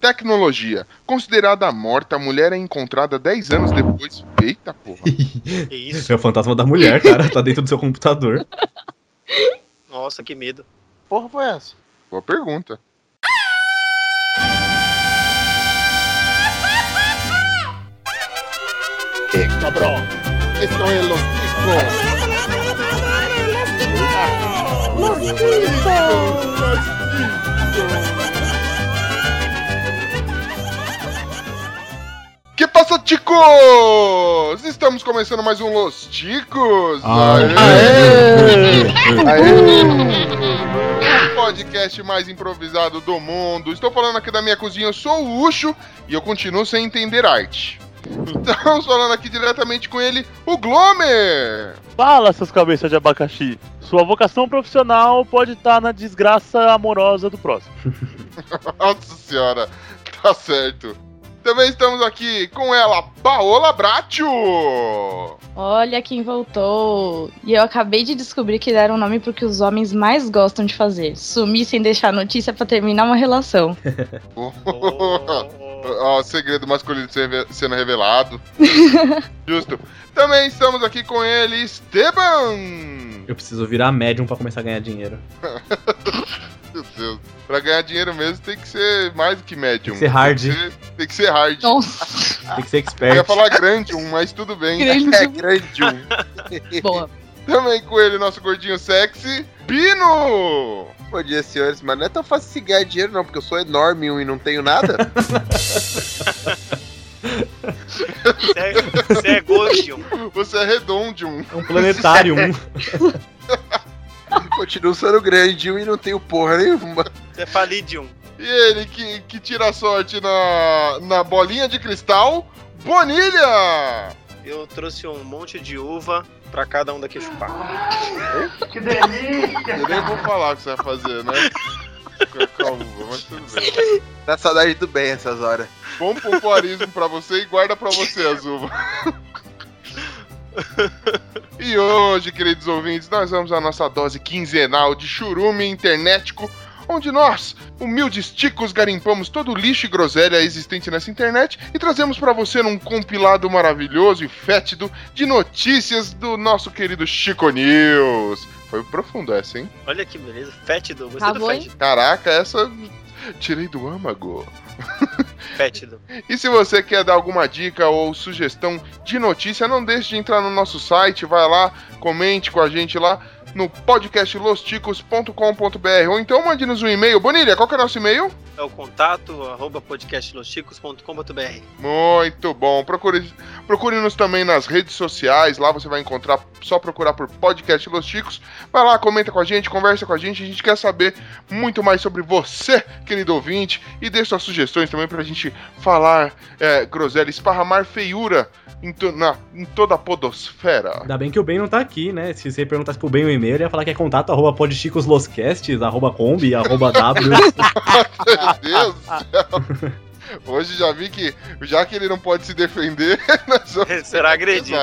Tecnologia. Considerada morta, a mulher é encontrada 10 anos depois. Eita porra. Que isso? É o fantasma da mulher, cara. Tá dentro do seu computador. Nossa, que medo. Porra foi essa? Boa pergunta. Eh, cabrón. Esto es los chicos. Que passa, ticos? Estamos começando mais um Los Ticos. Aê! O podcast mais improvisado do mundo. Estou falando aqui da minha cozinha, eu sou o Ucho e eu continuo sem entender arte. Estamos falando aqui diretamente com ele, o Glomer. Fala, seus cabeças de abacaxi. Sua vocação profissional pode estar na desgraça amorosa do próximo. Nossa senhora, tá certo. Também estamos aqui com ela, Paola Bratio. Olha quem voltou. E eu acabei de descobrir que deram um nome pro que os homens mais gostam de fazer: sumir sem deixar notícia pra terminar uma relação. Oh, Ó, o segredo masculino se- sendo revelado. Justo. Também estamos aqui com ele, Esteban. Eu preciso virar médium pra começar a ganhar dinheiro. Meu Deus. Pra ganhar dinheiro mesmo tem que ser mais do que médium. Tem que ser hard. Tem que ser, tem que ser hard. Nossa, Tem que ser Eu ia expert. falar grande um, mas tudo bem. grande. É grande um. Boa. Também com ele, nosso gordinho sexy, Pino. Bom dia, senhores, mas não é tão fácil se ganhar dinheiro, não, porque eu sou enorme um e não tenho nada. Você é, você é Goldium. Você é redondium. É um planetário. Continuo sendo grande e não tenho porra nenhuma. Você é Falidium. E ele que, que tira a sorte na, na bolinha de cristal, Bonilha. Eu trouxe um monte de uva pra cada um daqui chupar. Eu nem vou falar o que você vai fazer, né? Com a uva, mas tudo bem. Dá saudade do bem essas horas. Bom pompoarismo pra você e guarda pra você as uvas. E hoje, queridos ouvintes, nós vamos à nossa dose quinzenal de churume internetico, onde nós, humildes ticos, garimpamos todo o lixo e groselha existente nessa internet e trazemos pra você num compilado maravilhoso e fétido de notícias do nosso querido Chico News. Foi profundo essa, hein? Olha que beleza. Fétido. Gostei Acabou, do fétido. Caraca, essa tirei do âmago. E se você quer dar alguma dica ou sugestão de notícia, não deixe de entrar no nosso site, vai lá, comente com a gente lá no podcastlosticos.com.br ou então mande-nos um e-mail. Bonilha, qual que é o nosso e-mail? É o contato, arroba podcastlosticos.com.br. Muito bom. Procure- Procure-nos também nas redes sociais. Lá você vai encontrar, só procurar por Podcast Los Chicos. Vai lá, comenta com a gente, conversa com a gente. A gente quer saber muito mais sobre você, querido ouvinte. E dê suas sugestões também pra gente falar é, groselha, esparramar feiura em, to- na- em toda a podosfera. Ainda bem que o Ben não tá aqui, né? Se você perguntasse pro Ben o e-mail, ele ia falar que é contato arroba podchicosloscasts, arroba combi, arroba w. Meu Deus do céu. Hoje já vi que, já que ele não pode se defender, Será agredido.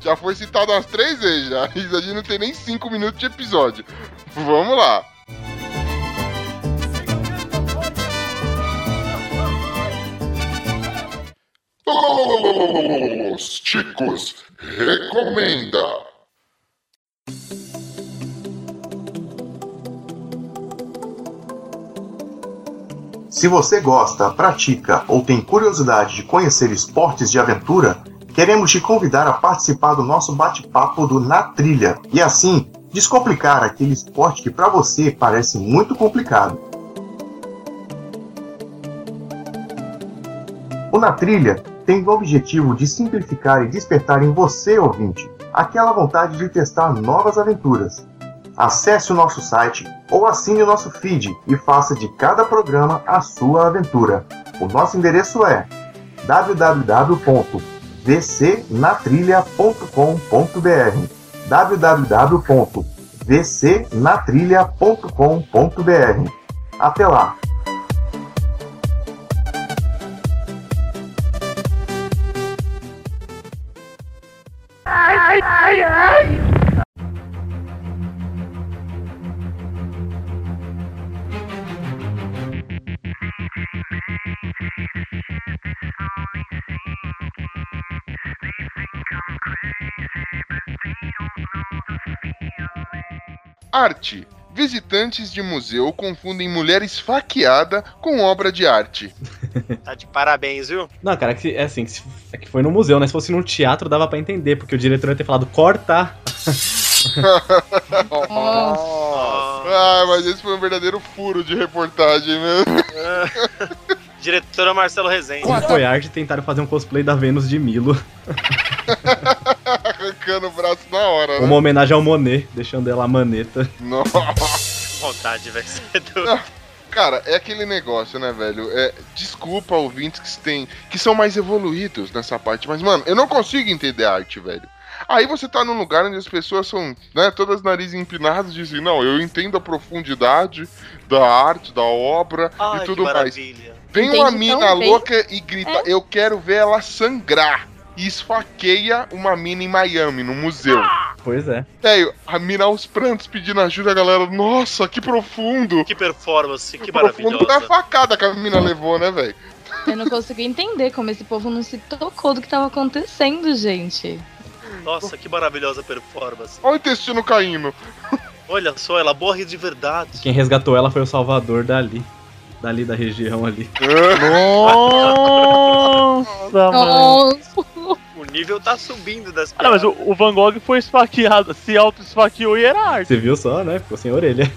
Já foi citado umas três vezes já. A gente não tem nem cinco minutos de episódio. Vamos lá. Os Chicos recomenda. Se você gosta, pratica ou tem curiosidade de conhecer esportes de aventura, queremos te convidar a participar do nosso bate-papo do Na Trilha e assim descomplicar aquele esporte que para você parece muito complicado. O Na Trilha tem o objetivo de simplificar e despertar em você, ouvinte, aquela vontade de testar novas aventuras. Acesse o nosso site ou assine o nosso feed e faça de cada programa a sua aventura. O nosso endereço é www.vcnatrilha.com.br www.vcnatrilha.com.br Até lá! Arte. Visitantes de museu confundem mulher esfaqueada com obra de arte. Tá de parabéns, viu? Não, cara, é que, é assim, é que foi no museu, né? Se fosse num teatro dava pra entender, porque o diretor ia ter falado corta. Nossa. Ah, mas esse foi um verdadeiro furo de reportagem mesmo. Diretora Marcelo Rezende. Foi arte, tentaram fazer um cosplay da Vênus de Milo. Arrancando o braço na hora, né? Uma homenagem ao Monet, deixando ela a maneta. Nossa. Vontade, velho. É doido. Cara, é aquele negócio, né, velho? É, desculpa ouvintes que têm, que são mais evoluídos nessa parte, mas, mano, eu não consigo entender arte, velho. Aí você tá num lugar onde as pessoas são, né, todas narizes empinadas e dizem, não, eu entendo a profundidade da arte, da obra Ai, e que tudo mais. Vem uma tão mina louca e grita, eu quero ver ela sangrar. E esfaqueia uma mina em Miami, no museu. Pois é. Velho, a mina aos prantos pedindo ajuda, a galera, nossa, que profundo. Que performance, que profundo da maravilhosa. facada que a mina levou, né, velho? Eu não consigo entender como esse povo não se tocou do que tava acontecendo, gente. Nossa, que maravilhosa performance. Olha o intestino caindo. Olha só, ela morre de verdade. Quem resgatou ela foi o Salvador dali. Dali da região ali. Nossa, mano. Nossa! O nível tá subindo das Ah, não, mas o, o Van Gogh foi esfaqueado, se auto-esfaqueou e era arte. Você viu só, né? Ficou sem orelha.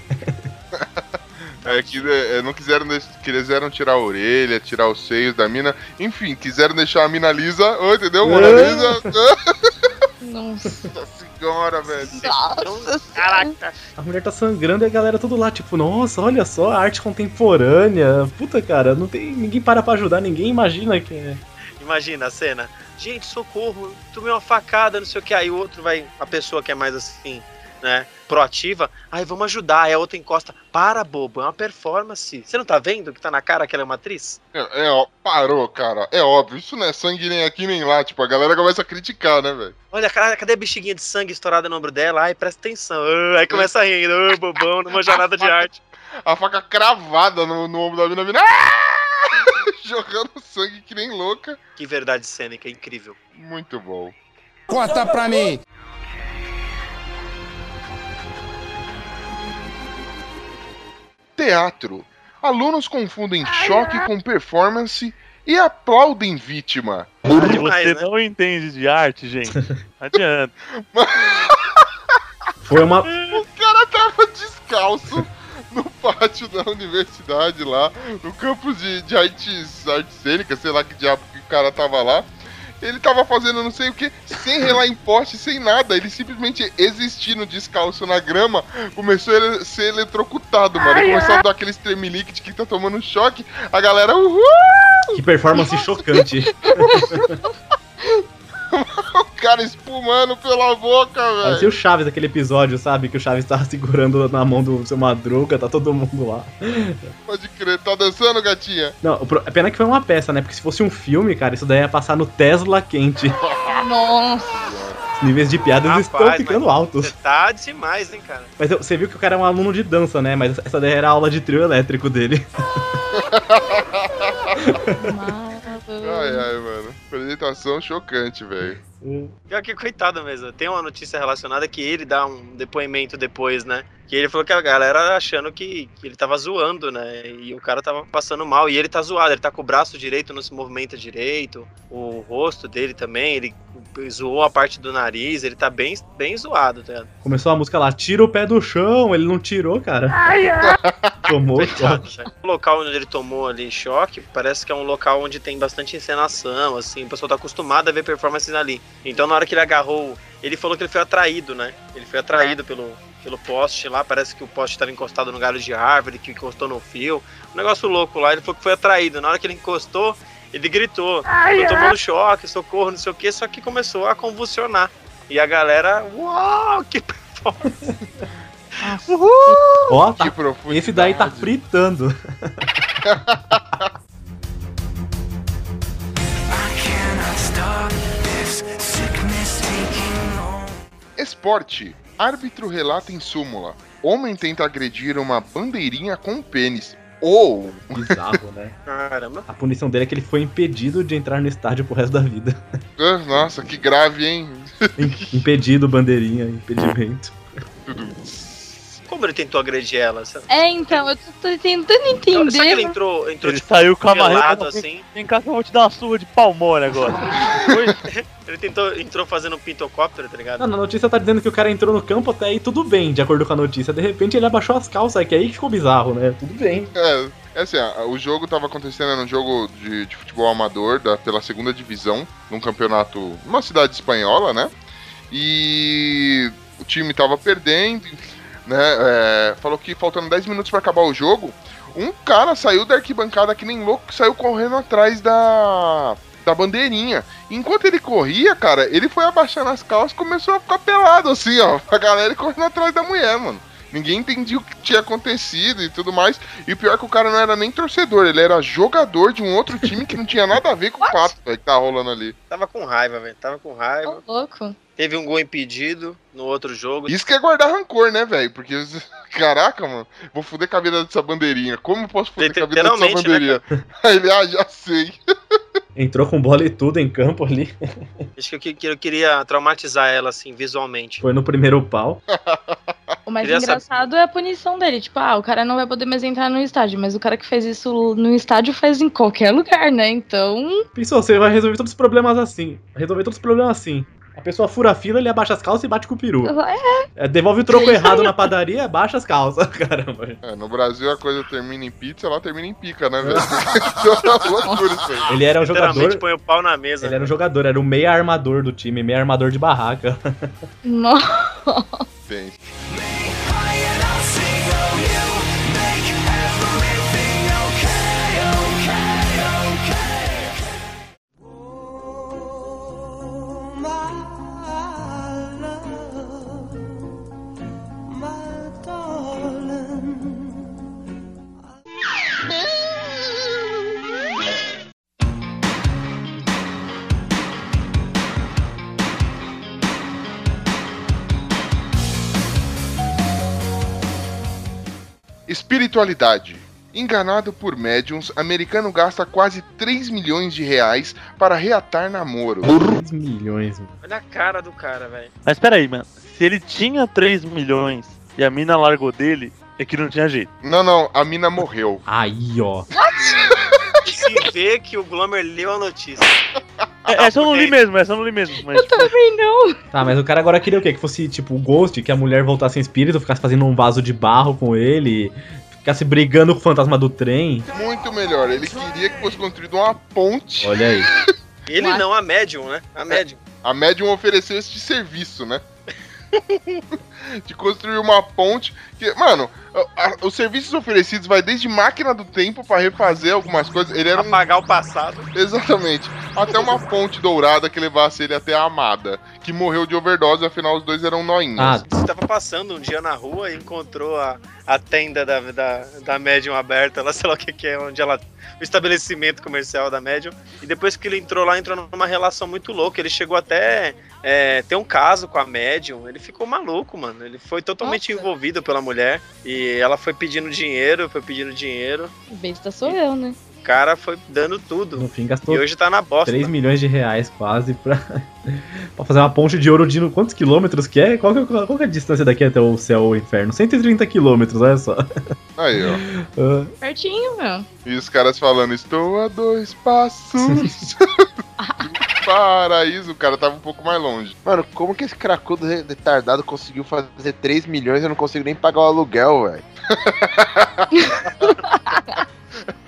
É que é, não quiseram, quiseram tirar a orelha, tirar os seios da mina. Enfim, quiseram deixar a mina lisa. Ô, entendeu? Mona Lisa. Nossa! Senhora, velho. Nossa! Caraca. A mulher tá sangrando e a galera tudo lá, tipo, nossa, olha só, a arte contemporânea. Puta, cara, não tem. Ninguém para pra ajudar, ninguém imagina que é. Imagina a cena. Gente, socorro, tomei uma facada, não sei o que. Aí o outro vai, a pessoa que é mais assim, né, proativa. Ai, vamos ajudar. Aí a outra encosta. Para, bobo, é uma performance. Você não tá vendo que tá na cara que ela é uma atriz? É, é, ó, parou, cara. É óbvio. Isso não é sangue nem aqui nem lá. Tipo, a galera começa a criticar, né, velho? Olha, cara, cadê a bexiguinha de sangue estourada no ombro dela? Ai, presta atenção. Ah, aí começa a rir. Ah, bobão, numa jornada de arte. A faca cravada no, no ombro da mina. Mina ah! jogando sangue que nem louca. Que verdade cênica, incrível. Muito bom. Corta pra mim. Teatro. Alunos confundem choque com performance e aplaudem vítima. Ah, demais, Você né? não entende de arte, gente. Adianta. Foi uma. O cara tava descalço no pátio da universidade lá, no campus de, de artes, artes cênicas, sei lá que diabo que o cara tava lá. Ele tava fazendo não sei o que, sem relar em poste, sem nada. Ele simplesmente existindo descalço na grama, começou a ser eletrocutado, mano. Ele começou a dar aquele tremelique de que tá tomando choque. A galera, uhul! Que performance chocante. Cara espumando pela boca, Parecia velho. o Chaves daquele episódio, sabe? Que o Chaves tava segurando na mão do seu Madruga, tá todo mundo lá. Pode crer, tá dançando, gatinha? Não, é pena que foi uma peça, né? Porque se fosse um filme, cara, isso daí ia passar no Tesla quente. Nossa! Os níveis de piadas Rapaz, estão ficando altos. Você tá demais, hein, cara? Mas você viu que o cara é um aluno de dança, né? Mas essa daí era a aula de trio elétrico dele. Ai, ai, mano. Apresentação chocante, velho. Pior que coitado mesmo. Tem uma notícia relacionada que ele dá um depoimento depois, né? Que ele falou que a galera achando que, que ele tava zoando, né? E o cara tava passando mal. E ele tá zoado, ele tá com o braço direito, não se movimenta direito. O rosto dele também, ele zoou a parte do nariz, ele tá bem, bem zoado, tá ligado? Começou a música lá, tira o pé do chão, ele não tirou, cara. Tomou Coitado, choque. velho. O local onde ele tomou ali choque parece que é um local onde tem bastante encenação, assim, o pessoal tá acostumado a ver performances ali. Então na hora que ele agarrou, ele falou que ele foi atraído, né? Ele foi atraído pelo, pelo poste lá, parece que o poste estava encostado no galho de árvore, que encostou no fio. Um negócio louco lá, ele falou que foi atraído. Na hora que ele encostou, ele gritou, tô tomando choque, socorro, não sei o que, só que começou a convulsionar. E a galera, uau, que performance! Ó, tá- esse daí tá fritando. Esporte. Árbitro relata em súmula. Homem tenta agredir uma bandeirinha com pênis. Ou. Bizarro, né? Caramba. A punição dele é que ele foi impedido de entrar no estádio pro resto da vida. Ah, Nossa, que grave, hein? Im- impedido, bandeirinha, impedimento. Como ele tentou agredir ela? Sabe? É, então, eu tô, tentando Será que ele entender. entrou, entrou Ele tipo, saiu com a marreta. assim? Vem cá que eu vou te dar uma surra de palmole agora. Ele tentou, entrou fazendo um pintocóptero, tá ligado? Não, na notícia tá dizendo que o cara entrou no campo até aí tudo bem, de acordo com a notícia. De repente ele abaixou as calças, que aí ficou bizarro, né? Tudo bem. É, é assim, o jogo tava acontecendo, era um jogo de, de futebol amador da, pela segunda divisão, num campeonato, numa cidade espanhola, né? E o time tava perdendo, né? é, falou que faltando 10 minutos pra acabar o jogo, um cara saiu da arquibancada que nem louco, saiu correndo atrás da, da bandeirinha. Enquanto ele corria, cara, ele foi abaixando as calças começou a ficar pelado, assim, ó, a galera correndo atrás da mulher, mano. Ninguém entendia o que tinha acontecido e tudo mais. E o pior é que o cara não era nem torcedor, ele era jogador de um outro time que não tinha nada a ver com o fato velho, que tá rolando ali. Tava com raiva, velho. Tava com raiva. Ô, louco. Teve um gol impedido no outro jogo. Isso que é guardar rancor, né, velho? Porque, caraca, mano, vou fuder com a vida dessa bandeirinha. Como eu posso fuder com a vida dessa né, bandeirinha? Aí ele, ah, já sei. Entrou com bola e tudo em campo ali. Acho que eu, que- eu queria traumatizar ela, assim, visualmente. Foi no primeiro pau. O mais Queria engraçado é a punição dele. Tipo, ah, o cara não vai poder mais entrar no estádio, mas o cara que fez isso no estádio faz em qualquer lugar, né? Então. Pensou, você vai resolver todos os problemas assim. Resolver todos os problemas assim. A pessoa fura a fila, ele abaixa as calças e bate com o peru. É, É, devolve o troco errado na padaria, abaixa as calças. Caramba. É, no Brasil a coisa termina em pizza, lá termina em pica, né, velho? loucura isso aí. Ele era um jogador. põe o pau na mesa. Ele era um jogador, era o meia armador do time, meia armador de barraca. nossa. Tem. Espiritualidade. Enganado por médiums, americano gasta quase 3 milhões de reais para reatar namoro. 3 milhões. mano. Olha a cara do cara, velho. Mas peraí, mano. Se ele tinha 3 milhões e a mina largou dele, é que não tinha jeito. Não, não, a mina morreu. Aí, ó. Se vê que o Glomer leu a notícia. É, essa eu não li mesmo, essa eu não li mesmo. Mas, tipo, Também não. Tá, mas o cara agora queria o quê? Que fosse tipo o Ghost, que a mulher voltasse em espírito, ficasse fazendo um vaso de barro com ele, ficasse brigando com o fantasma do trem. Muito melhor. Ele queria que fosse construída uma ponte. Olha aí. Ele não, a médium, né? A médium. A médium ofereceu esse serviço, né? de construir uma ponte. Que, mano, a- a- os serviços oferecidos vai desde máquina do tempo pra refazer algumas coisas. Ele era um Apagar o passado. Exatamente. Até uma ponte dourada que levasse ele até a amada, que morreu de overdose, afinal os dois eram noinhas. Ah, Você tava passando um dia na rua e encontrou a, a tenda da, da, da médium aberta, lá sei lá o que, que é, onde ela. O estabelecimento comercial da médium. E depois que ele entrou lá, entrou numa relação muito louca. Ele chegou até é, ter um caso com a médium. Ele ficou maluco, mano. Ele foi totalmente Nossa. envolvido pela mulher. E ela foi pedindo dinheiro, foi pedindo dinheiro. Besta sou eu, né? O cara foi dando tudo. no fim E gastou hoje tá na bosta. 3 milhões de reais quase pra, pra fazer uma ponte de ouro de no- quantos quilômetros que é? Qual que, é- qual que é a distância daqui até o céu ou o inferno? 130 quilômetros, olha só. Aí, ó. Ah, Pertinho, meu. E os caras falando, estou a dois passos. Paraíso, o cara tava um pouco mais longe. Mano, como que esse cracudo re- retardado conseguiu fazer 3 milhões e eu não consigo nem pagar o aluguel, velho?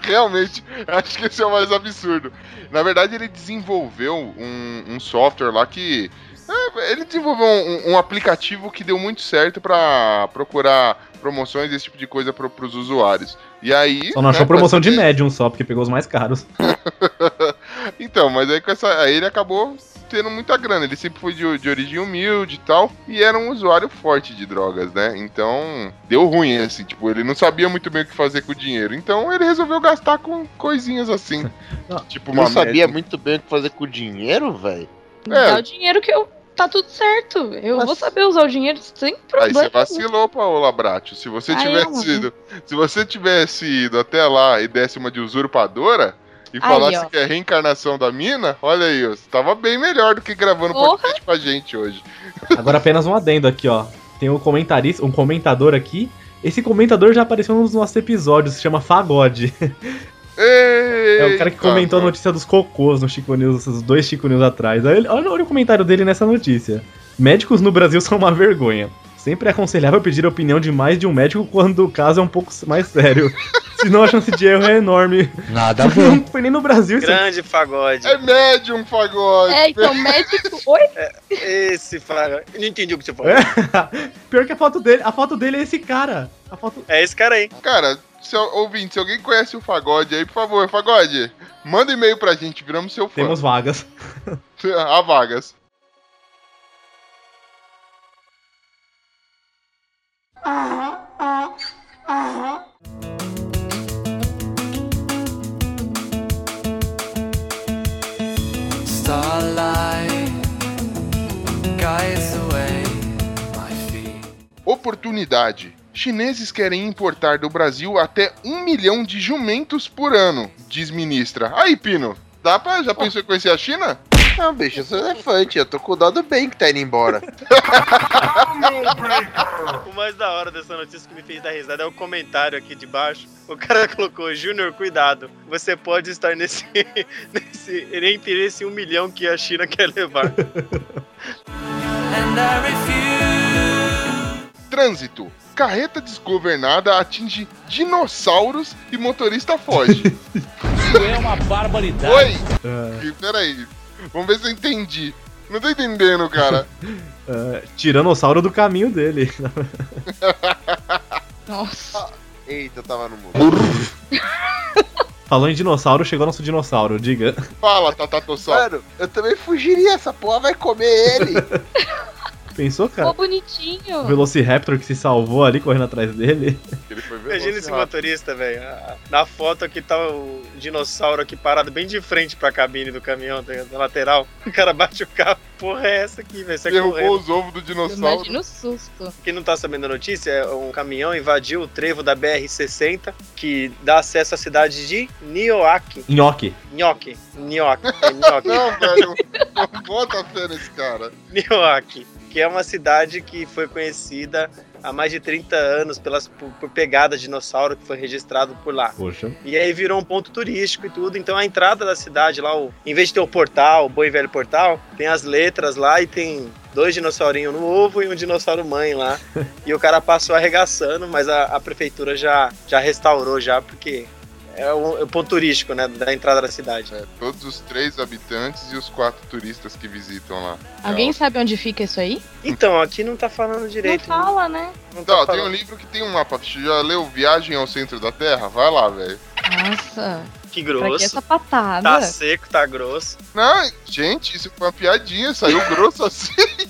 Realmente, acho que esse é o mais absurdo. Na verdade, ele desenvolveu um, um software lá que. é, ele desenvolveu um, um aplicativo que deu muito certo pra procurar promoções, esse tipo de coisa pro, pros usuários. E aí. só não achou né, promoção de médium só, porque pegou os mais caros. Então, mas aí com essa. Aí ele acabou tendo muita grana. Ele sempre foi de, de origem humilde e tal. E era um usuário forte de drogas, né? Então, deu ruim, assim. Tipo, ele não sabia muito bem o que fazer com o dinheiro. Então, ele resolveu gastar com coisinhas assim. Não, tipo, Não uma sabia média. muito bem o que fazer com o dinheiro, velho? É. Dá o dinheiro que eu tá tudo certo. Eu Mas- vou saber usar o dinheiro sem Aí problema. você vacilou, Paola Bratio. Se você Ai, tivesse eu- ido, se você tivesse ido até lá e desse uma de usurpadora e Aí, falasse ó. que é a reencarnação da mina, olha aí, ó, você tava bem melhor do que gravando Porra. podcast com a gente hoje. Agora apenas um adendo aqui, ó. Tem um comentarista, um comentador aqui. Esse comentador já apareceu num dos nossos episódios, se chama Fagode. É o cara que Eita, comentou a mano. notícia dos cocôs no Chico News, esses dois Chico News atrás. Aí olha, olha o comentário dele nessa notícia. Médicos no Brasil são uma vergonha. Sempre é aconselhável pedir a opinião de mais de um médico quando o caso é um pouco mais sério. Senão a chance de erro é enorme. Nada Não foi nem no Brasil isso. Grande pagode. É médium, Fagode. É, então, médico. Oi? Esse pagode. Não entendi o que você falou. É. Pior que a foto dele, a foto dele é esse cara. A foto É esse cara aí. Cara, se, ouvinte, se alguém conhece o Fagode aí, por favor, Fagode, manda e-mail pra gente, viramos seu fã. temos vagas. Há vagas. Oportunidade. Chineses querem importar do Brasil até um milhão de jumentos por ano, diz ministra. Aí, Pino, dá pra. Já pensou em conhecer a China? Não, bicho, eu sou elefante. Eu tô com dó do bem que tá indo embora. O mais da hora dessa notícia que me fez dar risada é o comentário aqui de baixo. O cara colocou, Júnior, cuidado. Você pode estar nesse, nesse. entre esse um milhão que a China quer levar. And I refuse. Trânsito. Carreta desgovernada atinge dinossauros e motorista foge. é uma barbaridade. Oi! Que- Peraí. Vamos ver se eu entendi. Não tô entendendo, cara. é, tiranossauro do caminho dele. Nossa. Eita, eu tava no mundo. Falou em dinossauro, chegou nosso dinossauro, diga. Fala, Tatatossauro. Mano, eu também fugiria. Essa porra vai comer ele. Pensou, cara? Ficou bonitinho. O Velociraptor que se salvou ali correndo atrás dele. Ele foi ver Imagina esse motorista, velho. Ah, Na foto aqui tá o dinossauro aqui parado bem de frente pra cabine do caminhão, tá ligado? na lateral. O cara bate o carro. Porra, é essa aqui, velho? Sai Derrubou correndo. os ovos do dinossauro. Imagina o susto. Quem não tá sabendo a notícia, é um caminhão invadiu o trevo da BR-60, que dá acesso à cidade de Nioaki. Nhoque. Nhoque. Nhoque. É Nhoque. Não, velho. Não bota fé nesse cara. Nioaki, que é uma cidade que foi conhecida há mais de 30 anos pelas, por, por pegada de dinossauro que foi registrado por lá. Poxa. E aí virou um ponto turístico e tudo. Então a entrada da cidade lá, o, em vez de ter o portal, o bom e velho portal, tem as letras lá e tem dois dinossaurinhos no ovo e um dinossauro mãe lá. e o cara passou arregaçando, mas a, a prefeitura já, já restaurou já, porque é o, é o ponto turístico, né, da entrada da cidade. É, todos os três habitantes e os quatro turistas que visitam lá. Alguém sabe onde fica isso aí? Então, aqui não tá falando direito. Não fala, né? Não tá Não, tem um livro que tem um mapa. Você já leu Viagem ao Centro da Terra? Vai lá, velho. Nossa. Que Pra que grosso. essa patada? Tá seco, tá grosso. Não, gente, isso foi uma piadinha. Saiu grosso assim.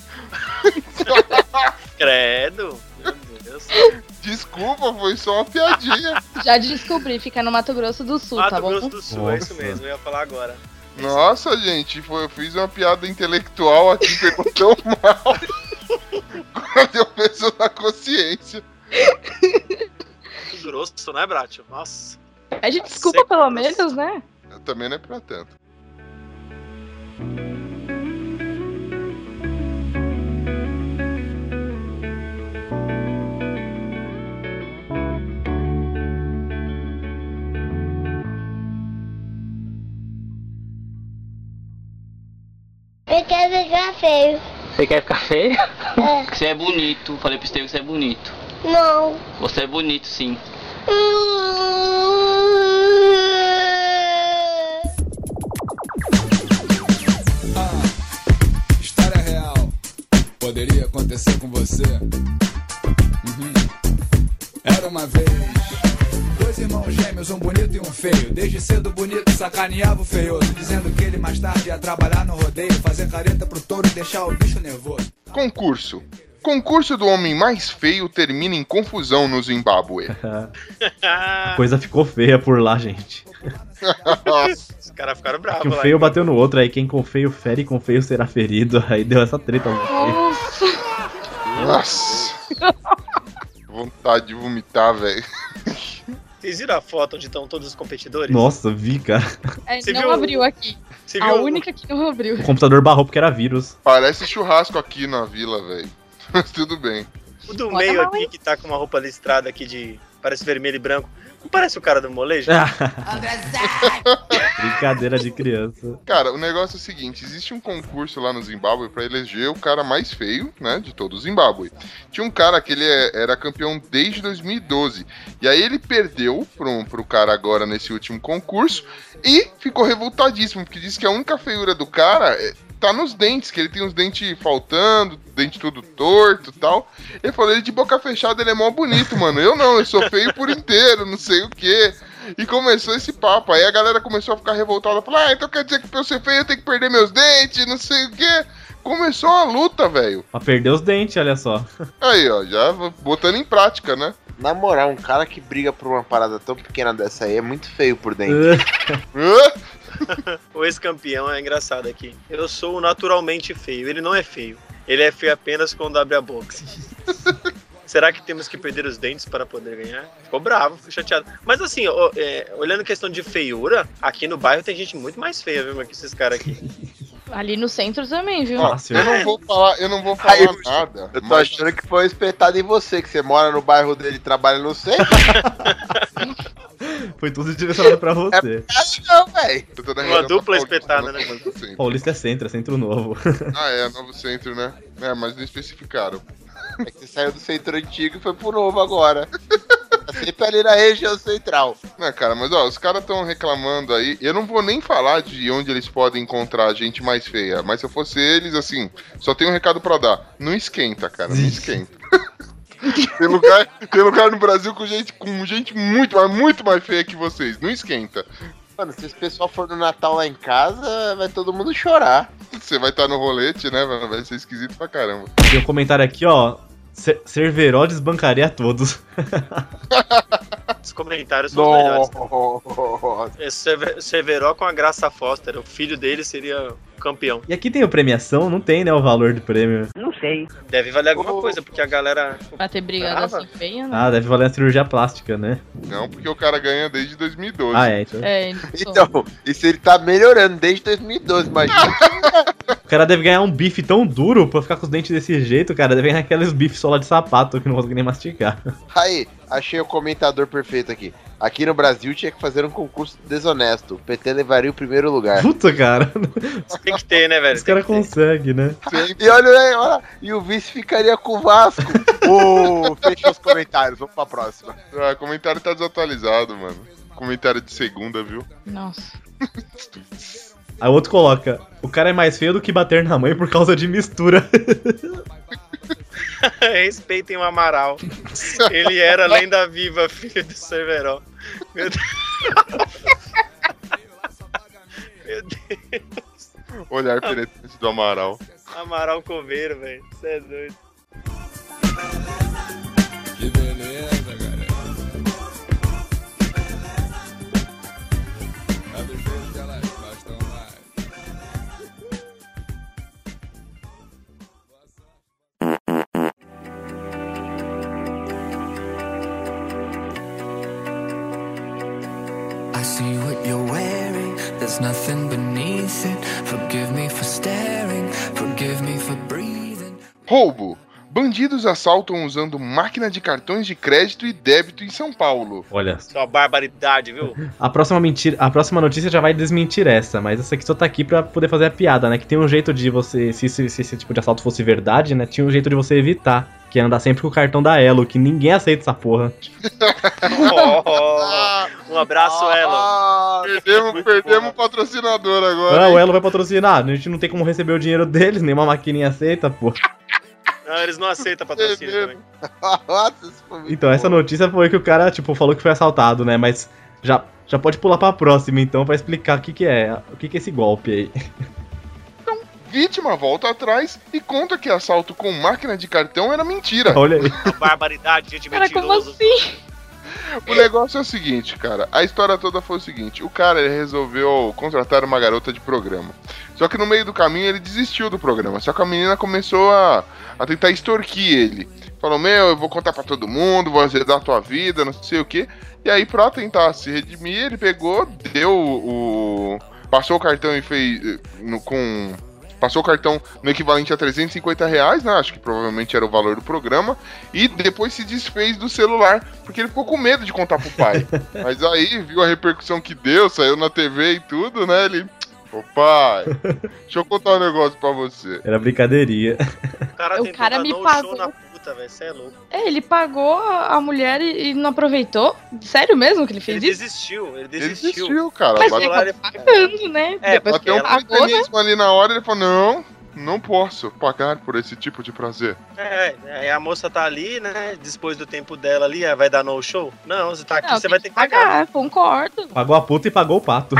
Credo. Desculpa, foi só uma piadinha. Já descobri, fica no Mato Grosso do Sul, Mato tá bom? Grosso do Sul, é isso Nossa. mesmo, eu ia falar agora. Nossa, gente, foi, eu fiz uma piada intelectual aqui, pegou tão mal. Agora deu peso na consciência. Grosso, né, Bratio? Nossa. Pede desculpa Seco, pelo grosso. menos, né? Também não é pra tanto. Eu quero ficar feio. Você quer ficar feio? É. Você é bonito. Falei pro Estevão que você é bonito. Não. Você é bonito, sim. História real. Poderia acontecer com você? Uhum. Era uma vez. Irmãos gêmeos, um bonito e um feio. Desde cedo bonito sacaneava o feioso, dizendo que ele mais tarde ia trabalhar no rodeio, fazer careta pro touro e deixar o bicho nervoso. Concurso. Concurso do homem mais feio termina em confusão no Zimbábue. A coisa ficou feia por lá, gente. Os caras ficaram bravos Que o lá. feio bateu no outro, aí quem com feio fere, com feio será ferido. Aí deu essa treta no feio. Nossa. Vontade de vomitar, velho. Vocês viram a foto onde estão todos os competidores? Nossa, vi, cara. É, Você não viu- abriu aqui. Você A viu? única que não abriu. O computador barrou porque era vírus. Parece churrasco aqui na vila, velho. Mas tudo bem. O do Bota meio mal, aqui, que tá com uma roupa listrada aqui de. Parece vermelho e branco. Não parece o cara do molejo? Brincadeira de criança. Cara, o negócio é o seguinte: existe um concurso lá no Zimbábue pra eleger o cara mais feio, né, de todo o Zimbábue. Tinha um cara que ele é- era campeão desde 2012. E aí ele perdeu pro, pro cara agora nesse último concurso e ficou revoltadíssimo, porque disse que a única feiura do cara é- tá nos dentes, que ele tem os dentes faltando, dente tudo torto e tal. Ele falou, ele de boca fechada, ele é mó bonito, mano. Eu não, eu sou feio por inteiro, não sei o quê. E começou esse papo. Aí a galera começou a ficar revoltada. Falou, ah, então quer dizer que pra eu ser feio eu tenho que perder meus dentes, não sei o quê. Começou a luta, velho. Pra perder os dentes, olha só. Aí, ó, já botando em prática, né? Na moral, um cara que briga por uma parada tão pequena dessa aí é muito feio por dentro. O ex-campeão é engraçado aqui. Eu sou naturalmente feio. Ele não é feio. Ele é feio apenas quando abre a boca. Será que temos que perder os dentes para poder ganhar? Ficou bravo, ficou chateado. Mas assim, ó, é, olhando a questão de feiura, aqui no bairro tem gente muito mais feia, viu, que esses caras aqui. Ali no centro também, viu? Ó, eu não vou falar, eu não vou falar Aí, nada. Eu tô mas- achando que foi espetado em você, que você mora no bairro dele e trabalha no centro. Foi tudo direcionado pra você. não, velho. Uma dupla da Paulista, espetada, não né? no centro. Paulista é centro, é centro novo. Ah, é, novo centro, né? É, mas não especificaram. É que você saiu do centro antigo e foi pro novo agora. Tá sempre ali na região central. Né, cara, mas ó, os caras estão reclamando aí. Eu não vou nem falar de onde eles podem encontrar gente mais feia, mas se eu fosse eles, assim, só tem um recado pra dar. Não esquenta, cara, não esquenta. Tem, lugar, tem lugar no Brasil com gente, com gente muito, mas muito mais feia que vocês. Não esquenta. Mano, se esse pessoal for no Natal lá em casa, vai todo mundo chorar. Você vai estar no rolete, né, mano? Vai ser esquisito pra caramba. Tem um comentário aqui, ó. Cer- Cerveró desbancaria a todos. Os comentários são os melhores. Nossa. Esse Sever- Severo com a Graça Foster, o filho dele seria campeão. E aqui tem o premiação, não tem, né, o valor do prêmio. Deve valer alguma coisa, porque a galera. Pra ter brigado assim feia, né? Ah, deve valer a cirurgia plástica, né? Não, porque o cara ganha desde 2012. Ah, é. Então. É, Então, isso ele tá melhorando desde 2012, imagina. O cara deve ganhar um bife tão duro pra ficar com os dentes desse jeito, cara. Deve ganhar aqueles bifes sola de sapato que não consegue nem mastigar. Aí, achei o comentador perfeito aqui. Aqui no Brasil tinha que fazer um concurso desonesto. O PT levaria o primeiro lugar. Puta, cara. Tem que ter, né, velho? Os caras conseguem, né? E olha aí, olha, e o vice ficaria com o Vasco. Ô, fecha os comentários, vamos pra próxima. Ah, comentário tá desatualizado, mano. Comentário de segunda, viu? Nossa. Aí o outro coloca: o cara é mais feio do que bater na mãe por causa de mistura. Respeitem o Amaral. Ele era lenda viva, filho do Severo. Meu Deus. Meu Deus. Olhar penetrante do Amaral. Amaral Coveiro, velho. Você é doido. Que beleza, there's nothing beneath it. Forgive me for staring, forgive me for breathing. Roubo. Bandidos assaltam usando máquina de cartões de crédito e débito em São Paulo. Olha, Só barbaridade, viu? a próxima mentira, a próxima notícia já vai desmentir essa, mas essa aqui só tá aqui pra poder fazer a piada, né? Que tem um jeito de você, se, esse- se esse tipo de assalto fosse verdade, né? Tinha um jeito de você evitar, que é andar sempre com o cartão da Elo, que ninguém aceita essa porra. Oh, um abraço, Elo. Ah, Perdemos, perdemos o patrocinador agora. Ah, hein? o Elo vai patrocinar, a gente não tem como receber o dinheiro deles, nenhuma maquininha aceita, pô. Não, eles não aceitam patrocínio também. Foi muito Então, essa notícia foi que o cara, tipo, falou que foi assaltado, né? Mas já, já pode pular pra próxima, então, pra explicar o que que é, o que que é esse golpe aí. Vítima volta atrás e conta que assalto com máquina de cartão era mentira. Olha aí. Barbaridade, gente Cara, como assim? O negócio é o seguinte, cara. A história toda foi o seguinte: o cara resolveu contratar uma garota de programa. Só que no meio do caminho ele desistiu do programa. Só que a menina começou a, a tentar extorquir ele. Falou: Meu, eu vou contar pra todo mundo, vou azedar a tua vida, não sei o que. E aí, pra tentar se redimir, ele pegou, deu o. Passou o cartão e fez. eh, no- com. Passou o cartão no equivalente a 350 reais, né? Acho que provavelmente era o valor do programa. E depois se desfez do celular, porque ele ficou com medo de contar pro pai. Mas aí viu a repercussão que deu, saiu na TV e tudo, né? Ele. Ô pai, deixa eu contar um negócio pra você. Era brincadeirinha. O cara, O cara me show na puta, velho. Você é louco. É, ele pagou a mulher e, e não aproveitou? Sério mesmo que ele fez Ele isso? desistiu, ele Ele desistiu. desistiu, cara. Mas ele tá pagando, né? É, Depois Bateu um pagou, né? ali na hora ele falou: Não, não posso pagar por esse tipo de prazer. É, aí a moça tá ali, né? Depois do tempo dela ali, ah, vai dar no show? Não, você tá aqui, Não, você vai ter que pagar. pagar, concordo. Pagou a puta e pagou o pato.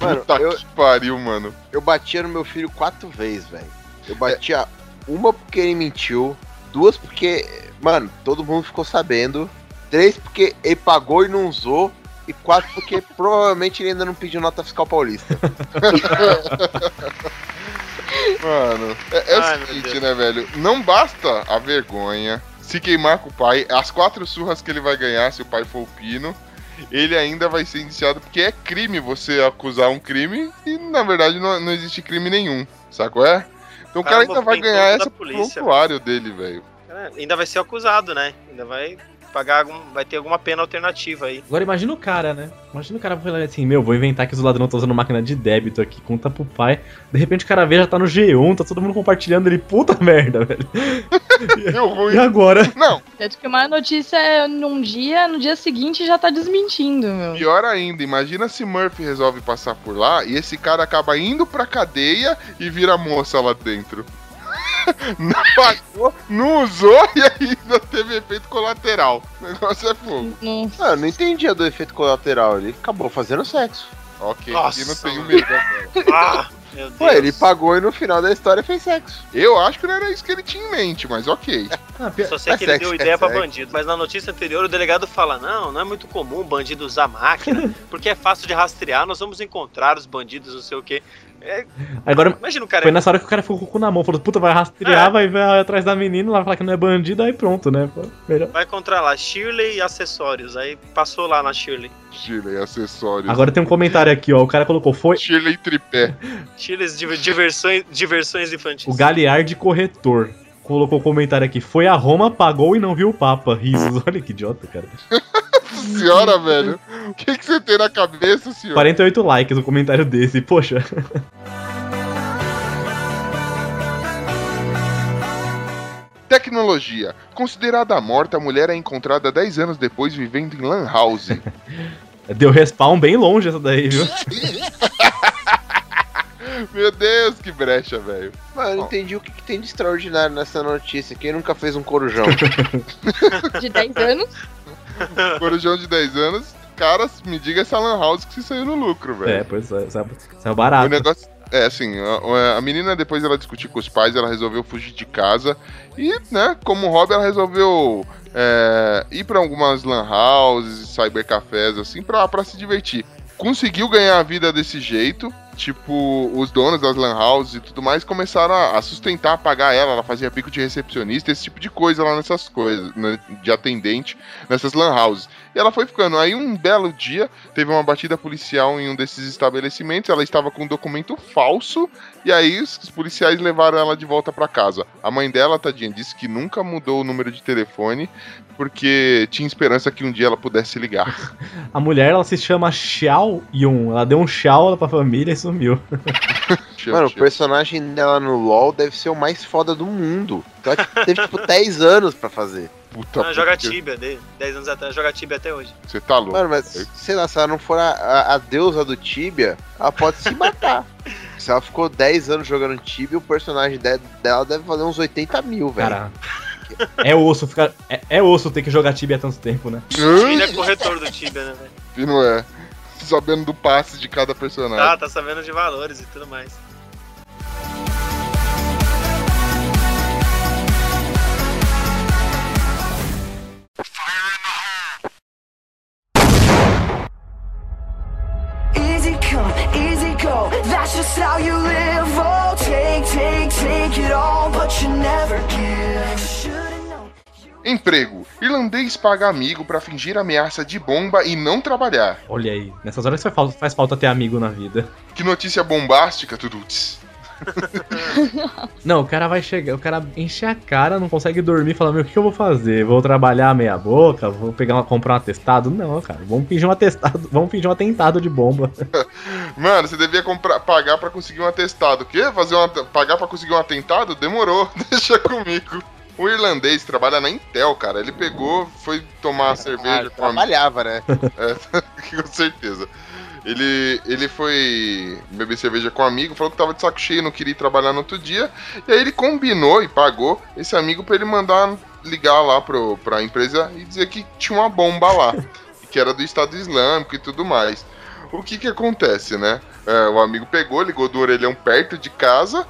Mano, Puta eu, que pariu, mano. eu batia no meu filho quatro vezes, velho. Eu batia uma porque ele mentiu, duas porque, mano, todo mundo ficou sabendo, três porque ele pagou e não usou, e quatro porque provavelmente ele ainda não pediu nota fiscal paulista. Mano, é, é Ai, o seguinte, né, velho? Não basta a vergonha se queimar com o pai, as quatro surras que ele vai ganhar se o pai for o Pino, ele ainda vai ser indiciado porque é crime você acusar um crime e na verdade não, não existe crime nenhum, sacou? É? Então o cara Caramba, ainda vai ganhar essa polícia, prontuário dele, velho. É, ainda vai ser acusado, né? Ainda vai pagar algum. Vai ter alguma pena alternativa aí. Agora imagina o cara, né? Imagina o cara falando assim, meu, vou inventar que os ladrões estão usando máquina de débito aqui, conta pro pai. De repente o cara vê, já tá no G1, tá todo mundo compartilhando ele, puta merda, velho. Ruim. E agora? Não, Tanto que uma notícia é num dia, no dia seguinte já tá desmentindo, meu. pior ainda, imagina se Murphy resolve passar por lá e esse cara acaba indo pra cadeia e vira moça lá dentro. Não pagou, não usou e ainda teve efeito colateral. O negócio é fogo. Nossa. Ah, eu não entendi a do efeito colateral, ele acabou fazendo sexo. Ok, Nossa, aqui não tenho medo. Ah, meu Deus. Ué, ele pagou e no final da história fez sexo. Eu acho que não era isso que ele tinha em mente, mas ok. Ah, Só sei É que ele sexo, deu é ideia pra sexo. bandido. Mas na notícia anterior o delegado fala: não, não é muito comum o bandido usar máquina, porque é fácil de rastrear, nós vamos encontrar os bandidos, não sei o quê. É, Agora, imagina o cara. foi nessa hora que o cara ficou com o cu na mão, falou, puta, vai rastrear, É. vai, vai atrás da menina, lá falar que não é bandido, aí pronto, né? Melhor. Vai encontrar lá Shirley e acessórios. Aí passou lá na Shirley. Shirley, acessórios. Agora tem um comentário aqui, ó, o cara colocou, foi Shirley tripé. Shirley's div- diversões, diversões infantis. o Galiard Corretor. Colocou o comentário aqui, foi a Roma, pagou e não viu o Papa. Risos, olha que idiota, cara. Senhora, velho. O que, que você tem na cabeça, senhor? 48 likes o comentário desse, poxa. Tecnologia. Considerada morta, a mulher é encontrada 10 anos depois vivendo em Lan House. Deu respawn bem longe essa daí, viu? Meu Deus, que brecha, velho. Mano, eu não entendi o que, que tem de extraordinário nessa notícia. Quem nunca fez um corujão? De 10 anos. Corujão de 10 anos. Cara, me diga essa Lan House que se saiu no lucro, velho. É, pois é, saiu, saiu barato. O negócio. É assim, a, a menina depois ela discutiu com os pais, ela resolveu fugir de casa e, né, como hobby, ela resolveu é, ir pra algumas lan houses, cybercafés, assim, pra, pra se divertir. Conseguiu ganhar a vida desse jeito, tipo, os donos das lan houses e tudo mais começaram a, sustentar, a pagar ela, ela fazia bico de recepcionista, esse tipo de coisa lá nessas coisas, né, de atendente nessas lan houses. E ela foi ficando. Aí um belo dia teve uma batida policial em um desses estabelecimentos. Ela estava com um documento falso. E aí os, os policiais levaram ela de volta para casa. A mãe dela, tadinha, disse que nunca mudou o número de telefone porque tinha esperança que um dia ela pudesse ligar. A mulher, ela se chama Xiao Yun. Ela deu um Xiao pra família e sumiu. Mano, o personagem dela no LoL deve ser o mais foda do mundo. Então ela teve tipo 10 anos pra fazer. Puta Não, joga Tibia, de- 10 anos atrás, joga Tibia até hoje. Você tá louco. Mano, mas sei lá, se ela não for a, a- a deusa do Tibia, ela pode se matar. se ela ficou 10 anos jogando Tibia, o personagem de- dela deve valer uns 80 mil, velho. Cara, é, é osso ficar. É, é, osso ter que jogar Tibia há tanto tempo, né? Ele hum? é corretor do Tibia, né, velho? Não é. Sabendo do passe de cada personagem. Tá, tá sabendo de valores e tudo mais. Easy come, easy That's just how you live. Oh, take, take, take it all, but you never give. Emprego. Irlandês paga amigo pra fingir ameaça de bomba e não trabalhar. Olha aí, nessas horas faz falta, faz falta ter amigo na vida. Que notícia bombástica, Tuduts. Não, o cara vai chegar, o cara enche a cara, não consegue dormir, fala, meu, o que, eu vou fazer? Vou trabalhar meia boca? Vou pegar uma, comprar um atestado? Não, cara, vamos fingir um atestado, vamos fingir um atentado de bomba. Mano, você devia comprar, pagar pra conseguir um atestado. O quê? Fazer um, at- pagar pra conseguir um atentado? Demorou, deixa comigo. O irlandês trabalha na Intel, cara. Ele pegou, foi tomar cerveja Ah, com a trabalhava, né? É, com certeza. Ele, ele foi beber cerveja com um amigo, falou que tava de saco cheio, não queria ir trabalhar no outro dia. E aí ele combinou e pagou esse amigo pra ele mandar ligar lá pro, pra empresa e dizer que tinha uma bomba lá. que era do Estado Islâmico e tudo mais. O que que acontece, né? É, o amigo pegou, ligou do orelhão perto de casa.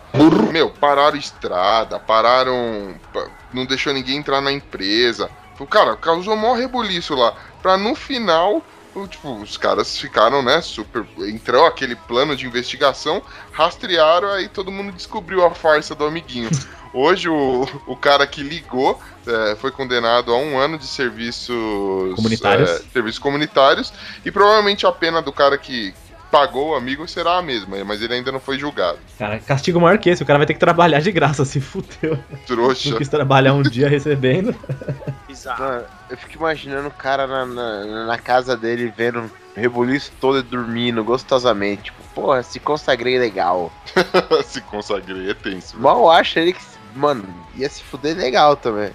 Meu, pararam estrada, pararam. pa- Não deixou ninguém entrar na empresa. O cara causou maior rebuliço lá. Pra no final, tipo, os caras ficaram, né, super. Entrou aquele plano de investigação, rastrearam, aí todo mundo descobriu a farsa do amiguinho. Hoje o, o cara que ligou é, foi condenado a um ano de serviços Comunitários. é, serviços comunitários e provavelmente a pena do cara que pagou o amigo será a mesma, mas ele ainda não foi julgado. Cara, castigo maior que esse, o cara vai ter que trabalhar de graça, se fudeu. Trouxa. Não quis trabalhar um dia recebendo. Bizarro. Mano, eu fico imaginando o cara na, na, na casa dele vendo o rebuliço todo e dormindo gostosamente. Tipo, porra, se consagrei legal. Se consagrei, é tenso. Mal acha ele que, mano, ia se fuder legal também.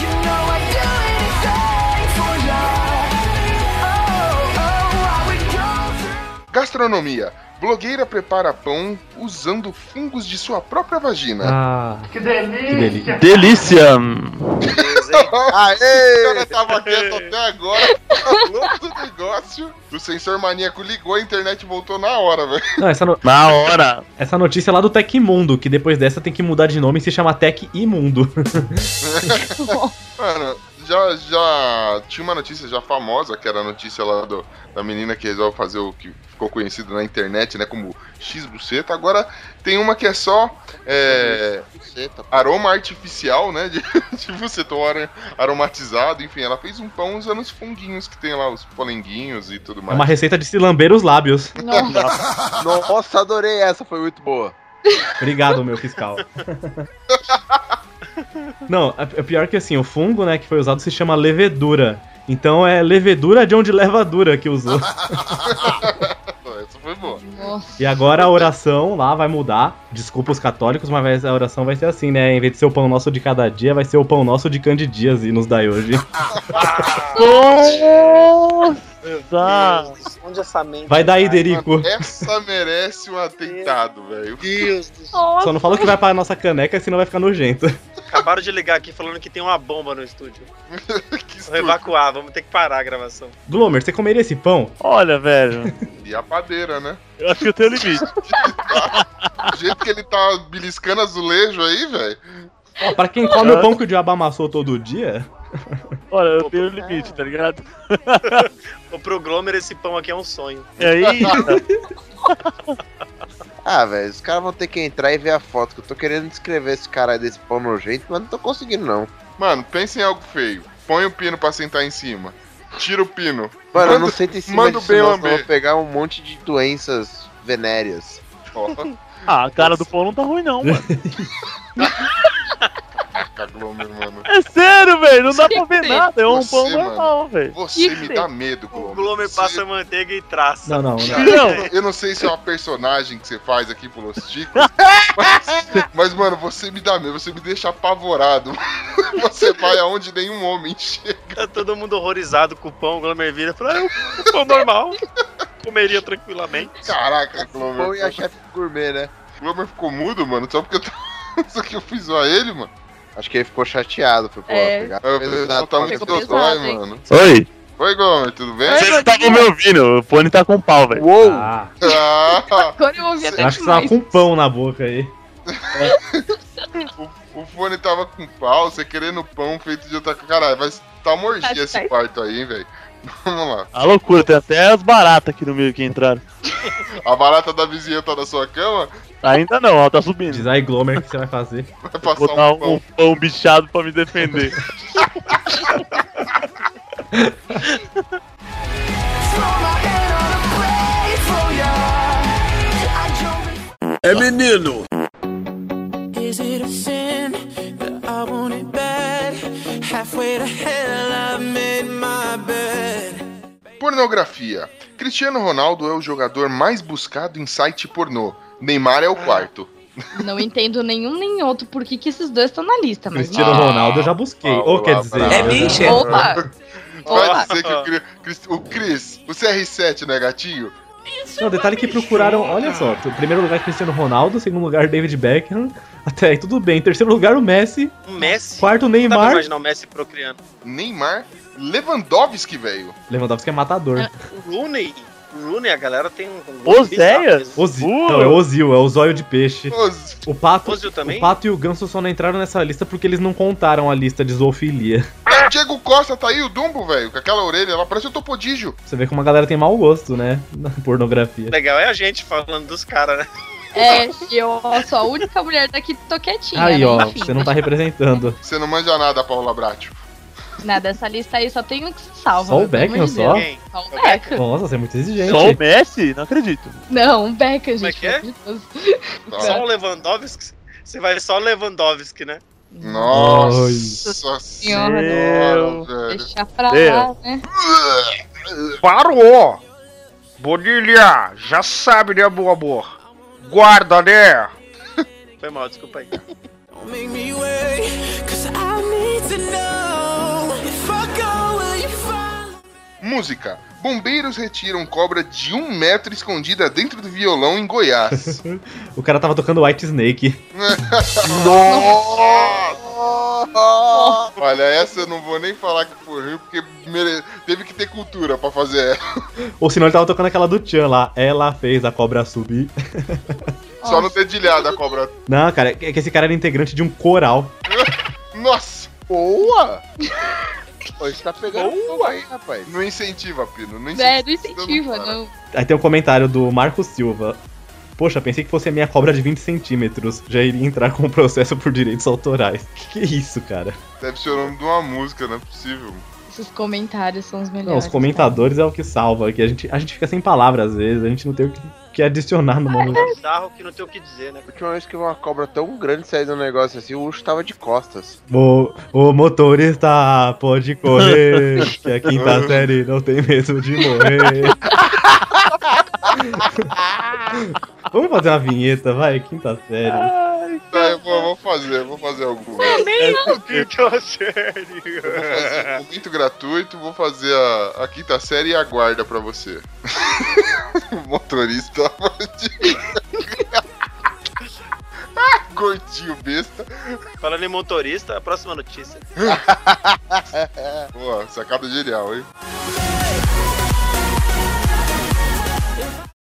You know I'd Gastronomia. Blogueira prepara pão usando fungos de sua própria vagina. Ah, Que que delícia! delícia. Delícia! Beleza, hein? O Aê! cara tava quieto até agora, falou do negócio. O sensor maníaco ligou, a internet voltou na hora, velho. No- Na hora! essa notícia é lá do Tec Mundo, que depois dessa tem que mudar de nome e se chama Tec Imundo. Mano, já, já tinha uma notícia já famosa, que era a notícia lá do, da menina que resolve fazer o que ficou conhecido na internet, né, como X-buceta. Agora tem uma que é só é, aroma artificial, né, de, de buceta, aromatizado, enfim. Ela fez um pão usando os funguinhos que tem lá, os polenguinhos e tudo É mais. uma receita de se lamber os lábios. Nossa. Nossa, adorei essa, foi muito boa. Obrigado, meu fiscal. Não, é é pior que assim, o fungo, né, que foi usado se chama levedura. Então é levedura de onde leva a dura que usou. Essa foi boa. Nossa. E agora a oração lá vai mudar. Desculpa os católicos, mas a oração vai ser assim, né? Em vez de ser o pão nosso de cada dia, vai ser o pão nosso de candidias e nos dai hoje. Nossa! Onde essa mente Vai daí, vai? Derico. Essa merece um atentado, velho. Deus do céu. Só não falou que vai pra nossa caneca, senão vai ficar nojento. Acabaram de ligar aqui falando que tem uma bomba no estúdio. que Vou estúdio. evacuar, vamos ter que parar a gravação. Glomer, você comeria esse pão? Olha, velho, E a padeira, né? eu acho que eu tenho limite. Do jeito que ele tá beliscando azulejo aí, velho. Ó, pra quem come o pão que o diabo amassou todo dia, Olha, eu tenho limite, tá ligado? Pro Glomer esse pão aqui é um sonho. E aí, Ah, velho, os caras vão ter que entrar e ver a foto, que eu tô querendo descrever esse cara desse pão nojento, mas não tô conseguindo, não. Mano, pensa em algo feio. Põe o pino pra sentar em cima. Tira o pino. Mano, eu não Manda- sento em cima manda o disso, bem não, vou pegar um monte de doenças venéreas. Ó, ah, a cara do pão não tá ruim, não, mano. Caraca, Glomer, mano. É sério, velho, não dá pra ver nada. É um pão normal, velho. Você me dá medo, O Glomer. Glomer Você- passa manteiga e traça. Não, não, não. Eu não sei se é uma personagem que você faz aqui pro Los Chicos, mas, mas, mano, você me dá medo, você me deixa apavorado. Você vai aonde nenhum homem chega. Tá todo mundo horrorizado com o pão, o Glomer vira e fala, é um pão normal. Comeria tranquilamente. Caraca, Pão Glomer. e a chefe gourmet, né? Glomer ficou mudo, mano, só porque eu tô... Só que eu fiz zoar ele, mano. Acho que ele ficou chateado, foi pô, É. pegar. Eu, tá Pegou ver. dodói, pesado, hein? mano. Oi, Oi, Glomer, tudo bem? vocês não estavam me ouvindo. O fone tá com pau, velho. Uou! Ah, Ah, Agora eu ouvi até acho que você tava com pão na boca aí. o, o fone tava com pau, você querendo pão feito de outra... Caralho, vai tá uma orgia Tá esse certo. quarto aí, hein, velho. Vamos lá. A loucura, tem até as baratas aqui no meio que entraram. A barata da vizinha tá na sua cama? Ainda não, ela tá subindo. Diz aí, Glomer, o que você vai fazer? Vai passar Vou dar um pão. um pão bichado pra me defender. É menino. Is it a sin Pornografia. Cristiano Ronaldo é o jogador mais buscado em site pornô. Neymar é o quarto. Não entendo nenhum nem outro por que, que esses dois estão na lista, mas. Cristiano Ronaldo eu já busquei. Ah, Ou quer dizer. já- bicha. Opa! Vai dizer que o Cris, Cris- o o CR7 não é gatinho? Não, detalhe que procuraram, olha só, em primeiro lugar Cristiano Ronaldo, segundo lugar David Beckham, até aí tudo bem. Em terceiro lugar o Messi, O Messi. quarto Não dá pra Neymar. imaginar o Messi procriando. Neymar, Lewandowski, velho. Lewandowski é matador. O Rooney. O Rooney, a galera tem um. um Oséias? Ozil, Uh! não, é Ozil, é o zóio de peixe. Os- O Pato, Ozil também? o Pato e o Ganso só não entraram nessa lista porque eles não contaram a lista de zoofilia. Ah, Diego Costa tá aí, o Dumbo, velho, com aquela orelha lá, parece o Topodígio. Você vê como a galera tem mau gosto, né? Na pornografia. Legal é a gente falando dos caras, né? É, eu sou a única mulher daqui que tô quietinha. Aí, né? ó, Enfim, você não tá representando. Você não manja nada, Paula Bratio. Nada, essa lista aí só tem um que se salva. Só o né? Beckham só? Quem? Só o O Beckham. Nossa, você é muito exigente. Só o Messi? Não acredito. Não, o Beckham, Como é gente. que é? Deus. Só o Lewandowski? Você vai só o Lewandowski, né? Nossa Senhora, velho. Deixa pra Deus. lá, né? Parou! Bonilha, já sabe, né, meu amor? Guarda, né? Foi mal, desculpa aí. Música. Bombeiros retiram cobra de um metro escondida dentro do violão em Goiás. O cara tava tocando White Snake. Olha, essa eu não vou nem falar que foi ruim, porque mere- teve que ter cultura pra fazer ela. Ou senão ele tava tocando aquela do Chan lá. Ela fez a cobra subir. Só no dedilhado a cobra. Não, cara, é que esse cara era integrante de um coral. Nossa! Boa! Você tá pegando fogo aí, rapaz. Não incentiva, Pino. Não incentiva. É, não incentiva, não. Aí tem um comentário do Marco Silva. Poxa, pensei que fosse a minha cobra de 20 centímetros. Já iria entrar com um processo por direitos autorais. Que que é isso, cara? Deve ser o nome de uma música, não é possível. Esses comentários são os melhores. Não, os comentadores é o que salva. Que a gente, a gente fica sem palavras às vezes. A gente não tem o que, que adicionar no momento. Bizarro que não tem o que dizer, né? A última vez que uma cobra tão grande saiu de um negócio assim, o urso tava de costas. O, o motorista pode correr. que a quinta série não tem medo de morrer. Vamos fazer uma vinheta, vai, quinta série. Tá, eu vou, vou fazer, vou fazer alguma. Nem eu quinta série. Vou fazer um momento gratuito, vou fazer a, a quinta série e aguarda pra você. o motorista. Ah, Gordinho besta. Falando em motorista, a próxima notícia. Boa, sacada genial, hein?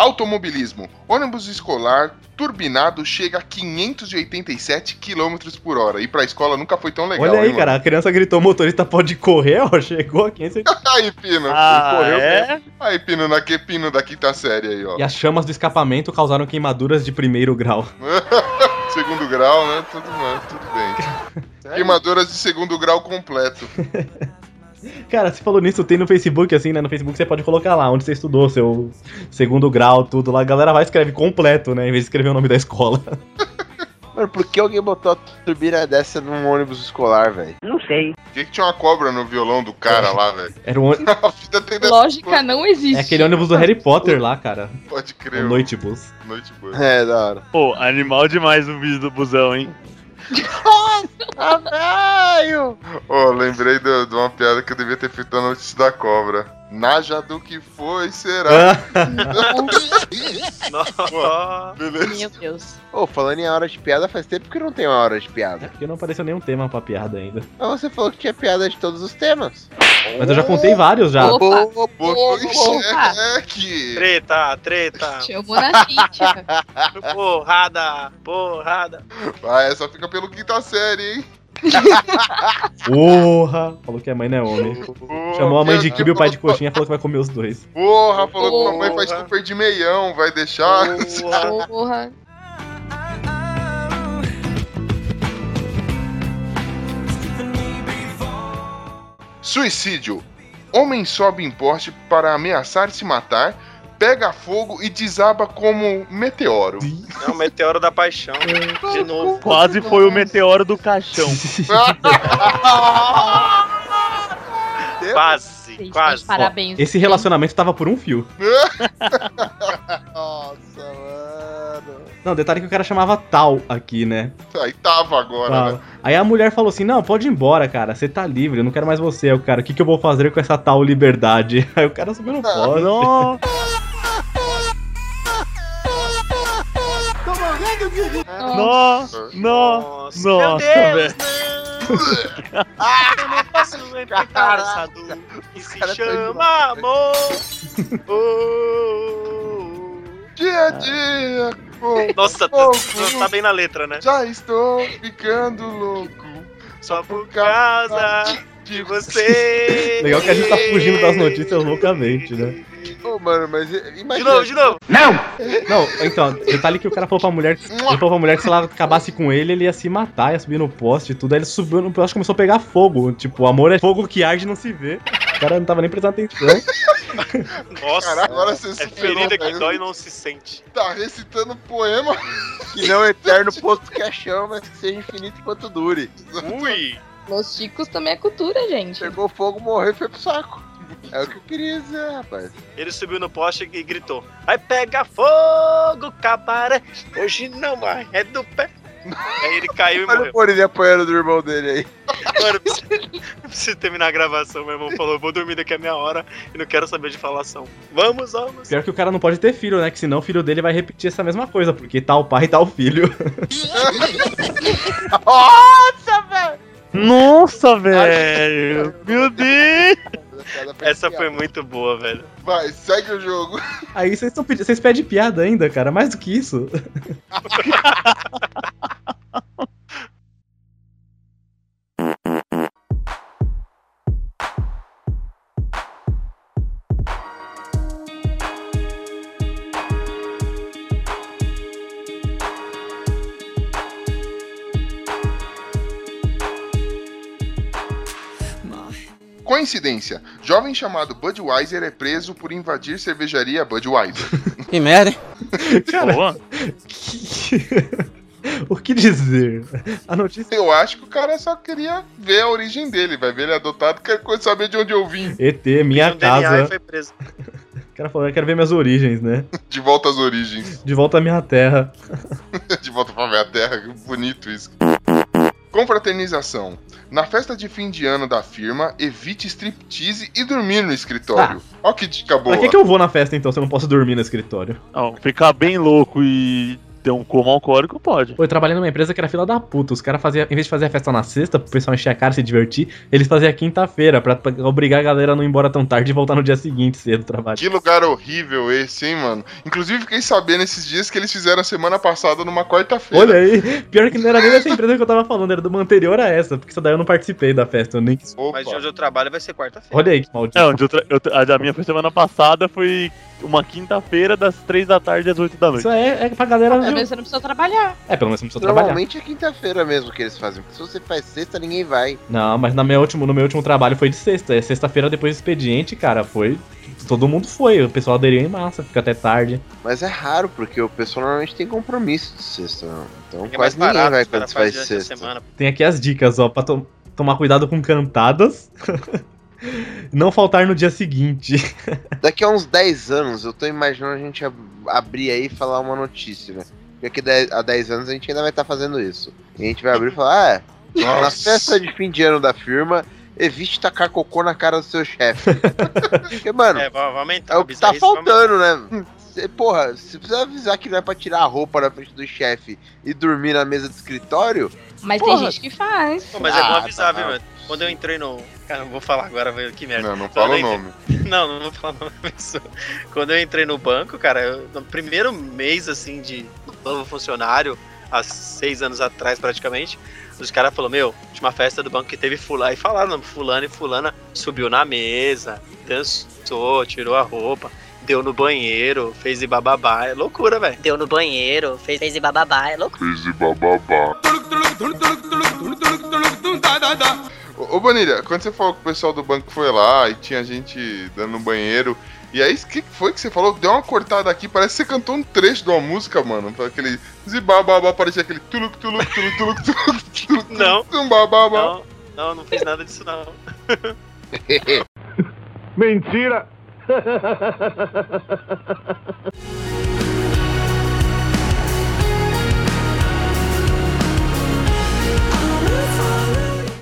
Automobilismo. Ônibus escolar turbinado chega a 587 km por hora. E pra escola nunca foi tão legal. Olha aí, hein, cara, a criança gritou: o motorista pode correr, ó, chegou aqui. esse- mano? Aí, Pino. Ah, Correu é? Aí, Pino, na que Pino da quinta série aí, ó. E as chamas do escapamento causaram queimaduras de primeiro grau. segundo grau, né? Tudo, tudo bem. Queimaduras de segundo grau completo. Cara, você falou nisso, tem no Facebook, assim, né? No Facebook você pode colocar lá onde você estudou, seu segundo grau, tudo lá. A galera vai e escreve completo, né? Em vez de escrever o nome da escola. Mano, por que alguém botou a turbina dessa num ônibus escolar, velho? Não sei. Por que, que tinha uma cobra no violão do cara lá, velho? Era um, dessa Lógica não existe. é aquele ônibus do Harry Potter lá, cara. Pode crer. O Noitebus. Noite boa. É, da hora. Pô, animal demais o vídeo do busão, hein? Caralho! Ô, lembrei de, de uma piada que eu devia ter feito na notícia da cobra. Naja do que foi, será? Ah, Nossa. Beleza. Meu Deus. Ô, falando em hora de piada, faz tempo que não tem uma hora de piada. porque não apareceu nenhum tema pra piada ainda. Mas você falou que tinha piada de todos os temas. Mas eu já contei vários já. Opa. Em Opa. xeque. Treta, treta. Chamou na. Porrada, porrada. Vai, essa fica pelo quinta série, hein? Porra! Falou que a mãe não é homem. Porra, Chamou a mãe de kibe e o pai de coxinha falou que vai comer os dois. Porra, falou que mamãe faz Porra. super de meião, vai deixar? Porra. Porra. Suicídio. Homem sobe em poste para ameaçar se matar, pega fogo e desaba como meteoro. É o meteoro da paixão. De novo. Quase foi o meteoro do caixão. Quase, Gente, quase. Parabéns. Esse relacionamento tava por um fio. Nossa, mano. Não, detalhe que o cara chamava tal aqui, né? Aí tava agora, Tal. né? Aí a mulher falou assim: Não, pode ir embora, cara. Você tá livre, eu não quero mais você. Aí o cara, o que, que eu vou fazer com essa tal liberdade? Aí o cara subiu no poste. Não. Nossa, nossa, Meu nossa, Deus, velho. não. Eu não posso enfrentar essa dor que se cara tá chama amor. Oh. Dia a dia. oh, Nossa, tá, oh, tá bem na letra, né? Já estou ficando louco. Só por causa de você. Legal que a gente tá fugindo das notícias loucamente, né? Ô, mano, mas i- De imagina. novo, de novo. Não, então, detalhe que o cara falou pra mulher. Ele falou pra mulher que se ela acabasse com ele, ele ia se matar, ia subir no poste e tudo. Aí ele subiu no poste e começou a pegar fogo. Tipo, o amor é fogo que arde e não se vê. O cara não tava nem prestando atenção. Nossa, Caraca, agora você é superou, ferida que dói e não se sente. Tá recitando poema. Que não é eterno posto que é chão, mas que seja infinito enquanto dure. Ui! Los Chicos também é cultura, gente. Pegou fogo, morreu e foi pro saco. É o que eu queria dizer, rapaz. Ele subiu no poste e gritou: Vai pegar fogo, cabaré. Hoje não vai, é do pé. Aí ele caiu e Olha morreu. o Morini apanhando do irmão dele aí. Mano, eu preciso, eu preciso terminar a gravação. Meu irmão falou: Vou dormir daqui a meia hora e não quero saber de falação. Vamos, vamos. Pior que o cara não pode ter filho, né? Que senão o filho dele vai repetir essa mesma coisa, porque tal pai, tal filho. Nossa, velho! Nossa, velho. Meu Deus. Essa foi muito boa, velho. Vai, segue o jogo. Aí vocês tão vocês pedem piada ainda, cara. Mais do que isso. Coincidência. Jovem chamado Budweiser é preso por invadir cervejaria Budweiser. Que merda, hein? Cara, Boa. o que dizer? A notícia. Eu acho que o cara só queria ver a origem dele. Vai ver ele adotado, quer saber de onde eu vim. ET, minha casa. foi preso. O cara falou, eu quero ver minhas origens, né? De volta às origens. De volta à minha terra. De volta pra minha terra. Que bonito isso. Confraternização. Na festa de fim de ano da firma, evite striptease e dormir no escritório. Ó que dica boa. Pra que, que eu vou na festa então se eu não posso dormir no escritório? Não, ficar bem louco e ter um coma alcoólico pode. Pô, eu trabalhei numa empresa que era fila da puta. Os caras faziam, em vez de fazer a festa na sexta, pro pessoal encher a cara e se divertir, eles faziam a quinta-feira, pra, pra obrigar a galera a não ir embora tão tarde e voltar no dia seguinte cedo do trabalho. Que lugar horrível esse, hein, mano? Inclusive, fiquei sabendo esses dias que eles fizeram a semana passada numa quarta-feira. Olha aí, pior que não era nem dessa empresa que eu tava falando, era de uma anterior a essa, porque essa daí eu não participei da festa, eu nem quis. Mas de onde eu trabalho vai ser quarta-feira. Olha aí que maldito. É, onde eu tra- eu a da minha foi semana passada, foi uma quinta-feira, das três da tarde às oito da noite. Isso é, é pra galera. Pelo menos você não precisa trabalhar. É, pelo menos você não precisa trabalhar. Normalmente é quinta-feira mesmo que eles fazem. Porque se você faz sexta, ninguém vai. Não, mas na meu último, no meu último trabalho foi de sexta. É sexta-feira depois do expediente, cara, foi. Todo mundo foi, o pessoal aderiu em massa, fica até tarde. Mas é raro, porque o pessoal normalmente tem compromisso de sexta. Então É mais quase ninguém barato, vai quando faz a sexta. semana. Tem aqui as dicas, ó, pra to- tomar cuidado com cantadas. Não faltar no dia seguinte. Daqui a uns 10 anos, eu tô imaginando a gente ab- abrir aí e falar uma notícia, né? Porque daqui a 10 anos a gente ainda vai estar fazendo isso. E a gente vai abrir e falar, ah, é, na Nossa. festa de fim de ano da firma, evite tacar cocô na cara do seu chefe. Porque, mano, É, aumentar. é o que tá faltando, né? porra, se precisa avisar que não é pra tirar a roupa na frente do chefe e dormir na mesa do escritório, Mas Porra. tem gente que faz. Pô, mas é bom Ah, avisar, tá viu, mano? Quando eu entrei no. Cara, não vou falar agora, velho, que merda. Não, não fala o nome. Não, não vou falar o nome da pessoa. Quando eu entrei no banco, cara, eu- no primeiro mês, assim, de novo funcionário, há seis anos atrás praticamente, os caras falaram, meu, tinha uma festa do banco que teve fulano, e falaram, fulano e fulana subiu na mesa, dançou, tirou a roupa, deu no banheiro, fez e bababá, é loucura, velho. Deu no banheiro, fez, fez e bababá, é loucura. Fez e bababá. Ô, ô Bonilha, quando você falou que o pessoal do banco foi lá e tinha gente dando no banheiro, e aí o que que foi que você falou? Deu uma cortada aqui, parece que você cantou um trecho de uma música, mano. Aquele zibababá, parecia aquele tuluk, tuluk, tuluk, tuluk, tuluk, tuluk, Não. Não, não, não fiz nada disso não. Mentira!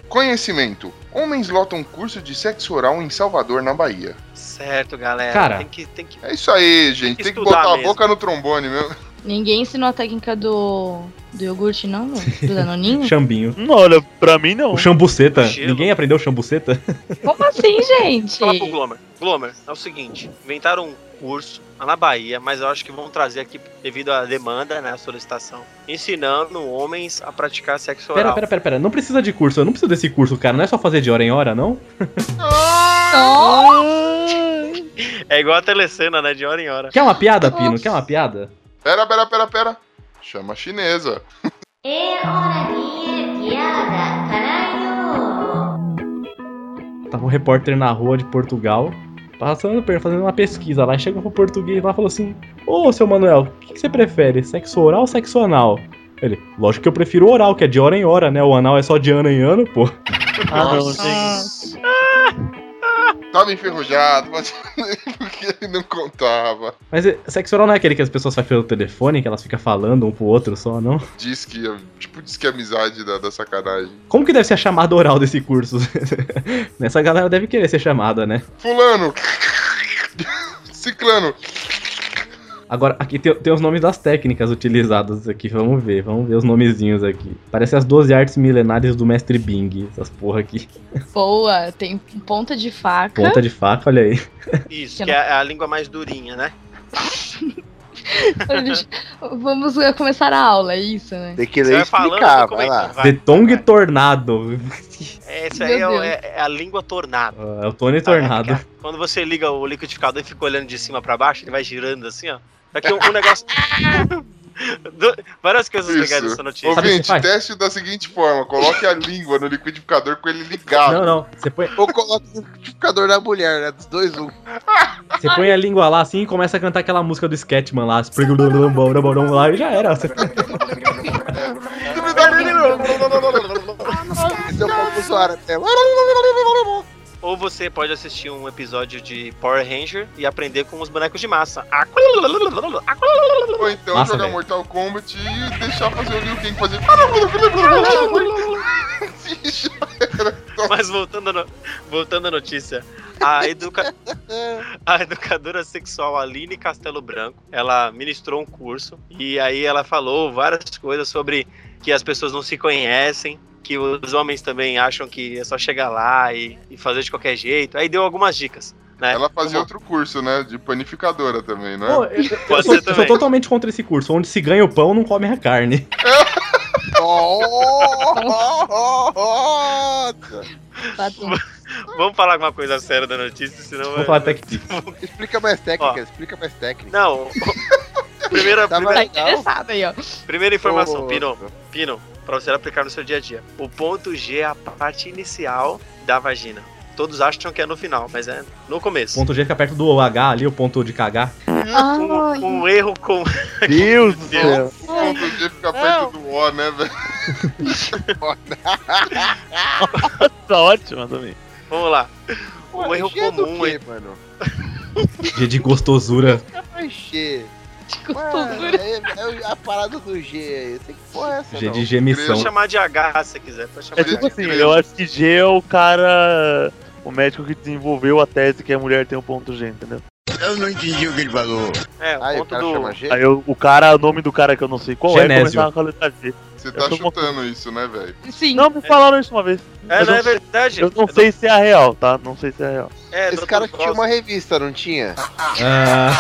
Conhecimento. Homens lotam curso de sexo oral em Salvador, na Bahia. Certo, galera. Cara. Tem que, tem que É isso aí, gente. Tem que estudar botar a mesmo. boca no trombone, meu. Ninguém ensinou a técnica do, do iogurte, não? Do danoninho? Chambinho. Hum, Olha, pra mim não. O chambuceta. Ninguém aprendeu chambuceta? Como assim, gente? Fala pro Glomer. Glomer, é o seguinte: inventaram um curso lá na Bahia, mas eu acho que vão trazer aqui devido à demanda, né, a solicitação, ensinando homens a praticar sexo Pera, oral. pera, pera, pera. Não precisa de curso. Eu não preciso desse curso, cara. Não é só fazer de hora em hora, não? É igual a telecena, né, de hora em hora. Quer uma piada, Pino? Quer uma piada? Pera, pera, pera, pera. Chama a chinesa. Tava um repórter na rua de Portugal, passando, per- fazendo uma pesquisa lá, chegou pro português lá e falou assim: Ô, seu Manuel, o que, que você prefere, sexo oral ou sexo anal? Ele, lógico que eu prefiro oral, que é de hora em hora, né? O anal é só de ano em ano, pô. Ah, não, Nossa. gente. Tava enferrujado, mas porque ele não contava. Mas é, sexo oral não é aquele que as pessoas fazem pelo telefone, que elas ficam falando um pro outro só, não? Diz que, tipo, diz que é amizade da, da sacanagem. Como que deve ser a chamada oral desse curso? Nessa galera deve querer ser chamada, né? Fulano! Ciclano! Agora, aqui tem, tem os nomes das técnicas utilizadas aqui, vamos ver, vamos ver os nomezinhos aqui. Parece as 12 artes milenares do mestre Bing, essas porra aqui. Boa, tem ponta de faca. Ponta de faca, olha aí. Isso, que é a língua mais durinha, né? Vamos uh, começar a aula, é isso, né? tem que Você ler e vai falando, explicar, vai lá. vai. The Tongue Tornado. Essa aí é, Meu o- Deus. é- é a língua tornada. É o Tony Tornado. Quando você liga o liquidificador e fica olhando de cima pra baixo, ele vai girando assim, ó. Aqui um, um negócio. Do- Várias coisas legais Isso. dessa notícia. Sabe o Ouvinte, faz? teste da seguinte forma: coloque a língua no liquidificador com ele ligado. Não, não. Você põe, Ou coloca o liquidificador da mulher, né? Dos dois, um. você põe a língua lá assim e começa a cantar aquela música do Sketchman lá. Lá e já era. Você- Esse é o Suara até. Ou você pode assistir um episódio de Power Ranger e aprender com os bonecos de massa. Ou então Massa, jogar velho. Mortal Kombat e deixar fazer o Liu Kang fazer. Mas voltando, no- voltando à notícia, a, educa- a educadora sexual Aline Castelo Branco, ela ministrou um curso e aí ela falou várias coisas sobre que as pessoas não se conhecem, que os homens também acham que é só chegar lá e, e fazer de qualquer jeito. Aí deu algumas dicas. Né? Ela fazia Como- outro curso, né? De panificadora também, não é? Pô, eu, eu- sou, eu sou também. totalmente contra esse curso. Onde se ganha o pão, não come a carne. Vamos falar alguma coisa séria da notícia, senão. Vamos falar Tech Pix. Explica mais técnica, explica mais técnica. Não. Primeira, Tá Tá primeira, interessado aí, ó. primeira informação, Pino. Pino, pra você aplicar no seu dia a dia. O ponto G é a parte inicial da vagina. Todos acham que é no final, mas é no O começo. ponto G fica perto do H ali, o ponto de cagar. Um, um erro com. Deus do céu. O ponto G fica perto do O, né, velho? Tá ótimo também. Vamos lá. Um erro G é comum, quê, hein? mano? G de gostosura. G. Gostosura. Mano, é, é a parada do G aí. Tem que porra é essa, G não? de Pode gemição. chamar de H se quiser. Pode chamar É de tipo H. assim, eu acho que G é o cara. O médico que desenvolveu a tese que a mulher tem um ponto G, entendeu? Eu não entendi o que ele falou. É, o Aí o ponto cara do. chama G. Aí eu- o cara, o nome do cara que eu não sei qual é, Genésio. começava com a letra G. Você Eu tá chutando isso, né, velho? Sim. Não, me falaram isso uma vez. É, Mas não eu- é verdade? Eu não É do- sei se é a real, tá? Não sei se é a real. É, Esse cara tinha Frost. uma revista, não tinha? Ah,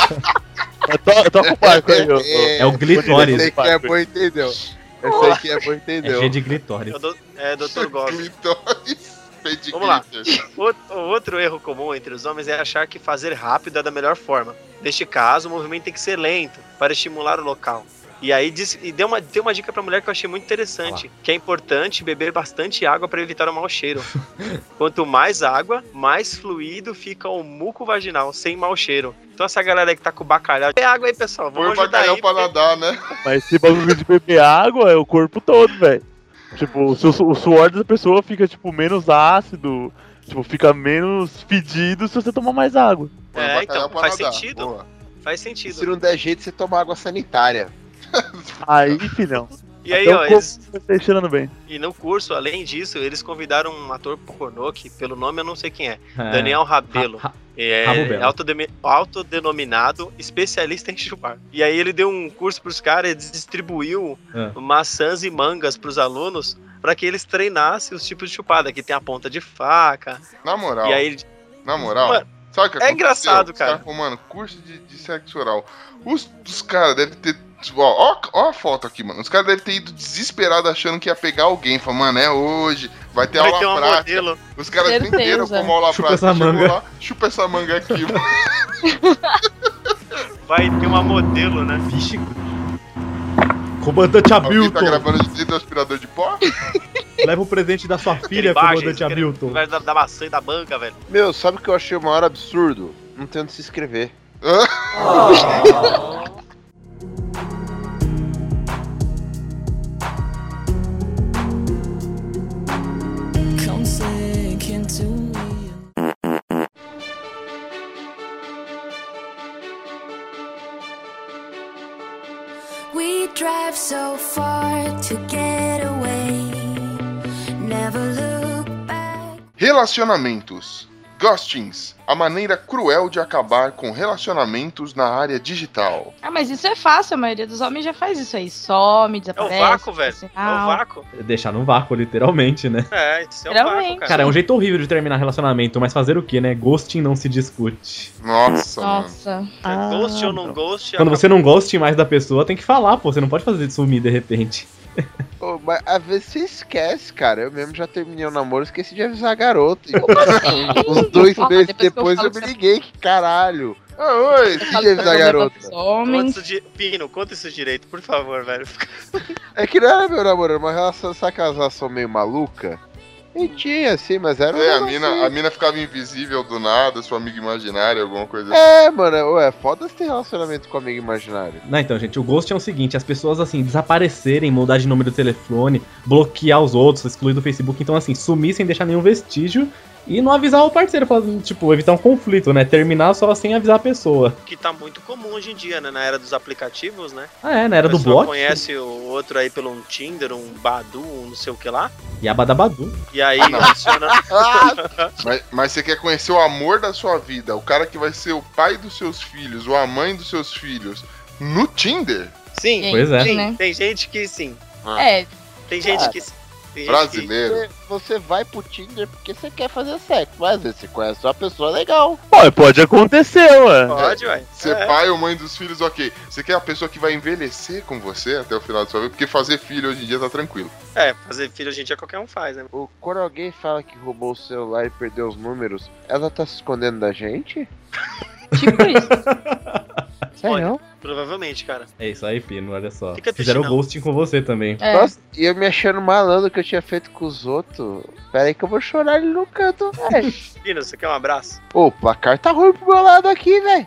Com o barco aí, ó. é o Glitoris. Esse aí que é bom, entendeu? Esse aí que é bom, É entendeu? G de Glitoris. É É, Dr. Goss. Clitóris. Pedigree. Vamos lá. O outro erro comum entre os homens é achar que fazer rápido é da melhor forma. Neste caso, o movimento tem que ser lento para estimular o local. E aí diz, e deu uma, deu uma dica pra mulher que eu achei muito interessante, que é importante beber bastante água para evitar o mau cheiro. Quanto mais água, mais fluido fica o muco vaginal, sem mau cheiro. Então essa galera aí que tá com bacalhau, é água aí, pessoal. Põe Vamos o ajudar bacalhau aí. pra porque- nadar, né? Mas esse bagulho de beber água é o corpo todo, velho. Tipo, o, seu- o suor da pessoa fica, tipo, menos ácido. Tipo, fica menos fedido se você tomar mais água. Põe É, então, faz nadar. sentido. Boa. Faz Se sentido. não der jeito, você toma água sanitária. Aí, filhão. E aí, até ó, o eles, vai cheirando bem. E no curso, além disso, eles convidaram um ator pornô que, pelo nome, eu não sei quem é. É. Daniel Rabelo. Ra- É Rabo Belo. autodemi- autodenominado especialista em chupar. E aí ele deu um curso pros caras e distribuiu É. maçãs e mangas pros alunos para que eles treinassem os tipos de chupada. Que tem a ponta de faca. Na moral, E aí na moral, Mano, sabe o que é aconteceu? engraçado, Os cara. caras falaram, mano, curso de, de sexo oral. Os, os caras devem ter. Tipo, Ó, ó, ó a foto aqui, mano. Os caras devem ter ido desesperado achando que ia pegar alguém. Falando, mano, é hoje, vai ter vai aula ter uma prática. modelo. Os caras Certeza. entenderam como aula Chupa prática. essa manga. lá, chupa essa manga aqui, mano. Vai ter uma modelo, né? Vixe. Comandante Alguém tá Hamilton. gravando de dentro do aspirador de pó? Leva o presente da sua filha, baixo, comandante Hamilton. Vai da, da maçã e da manga, velho. Meu, sabe o que eu achei o maior absurdo? Não tem onde se inscrever. Come drive so far to get away. Never look back. Relacionamentos. Ghostings. A maneira cruel de acabar com relacionamentos na área digital. Ah, mas isso é fácil, a maioria dos homens já faz isso aí. Some, É o desaparece. vácuo, velho. É o vácuo. Deixar no vácuo, literalmente, né? É, isso é o Geralmente. vácuo, cara. Cara, é um jeito horrível de terminar relacionamento, mas fazer o que, né? Ghosting não se discute. Nossa, mano. Nossa. É Ghost ou não ghost? Quando acaba- você não goste mais da pessoa, tem que falar, pô. Você não pode fazer de sumir de repente. Ô, mas às vezes você esquece, cara. Eu mesmo já terminei o namoro, esqueci de avisar a garota. Uns dois Ah, meses depois eu depois eu que me liguei, que caralho. Ah, oi, Esqueci de avisar a garota. Conta de... Pino, conta isso direito, por favor, velho. É que não era meu namoro, era uma relação, essa casação meio maluca. E tinha, assim, mas era um É, a negócio mina, assim. a mina ficava invisível do nada, sua amiga imaginária, alguma coisa assim. É, mano, ué, foda se ter relacionamento com amigo imaginário. Não, então, gente, o ghost é o seguinte: as pessoas, assim, desaparecerem, mudar de número de telefone, bloquear os outros, excluir do Facebook. Então, assim, sumir sem deixar nenhum vestígio e não avisar o parceiro, falar, tipo, evitar um conflito, né? Terminar só sem avisar a pessoa. Que tá muito comum hoje em dia, né? Na era dos aplicativos, né? Ah, é, na era A do bot. conhece o outro aí pelo um Tinder, um Badu, um não sei o que lá. E a Badabadu. E aí Ah, adiciona. Mas, mas você quer conhecer o amor da sua vida, o cara que vai ser o pai dos seus filhos, ou a mãe dos seus filhos, no Tinder? Sim, Pois é. sim, né? tem gente que sim. É, Tem gente Ah, que sim. Tem Brasileiro. Você, você vai pro Tinder porque você quer fazer sexo, mas às vezes você conhece uma pessoa legal. Pô, pode acontecer, ué. Pode, ué. Ser É. pai ou mãe dos filhos, ok. Você quer a pessoa que vai envelhecer com você até o final da sua vida? Porque fazer filho hoje em dia tá tranquilo. É, fazer filho hoje em dia qualquer um faz, né? O- Quando alguém fala que roubou o celular e perdeu os números, ela tá se escondendo da gente? tipo isso. Sério? Provavelmente, cara. É isso aí, Pino, olha só. Fica Fizeram não. ghosting com você também. É. Nossa, e eu me achando malandro que eu tinha feito com os outros. Pera aí que eu vou chorar ali no canto, velho. Pino, você quer um abraço? Ô, o placar tá ruim pro meu lado aqui, velho.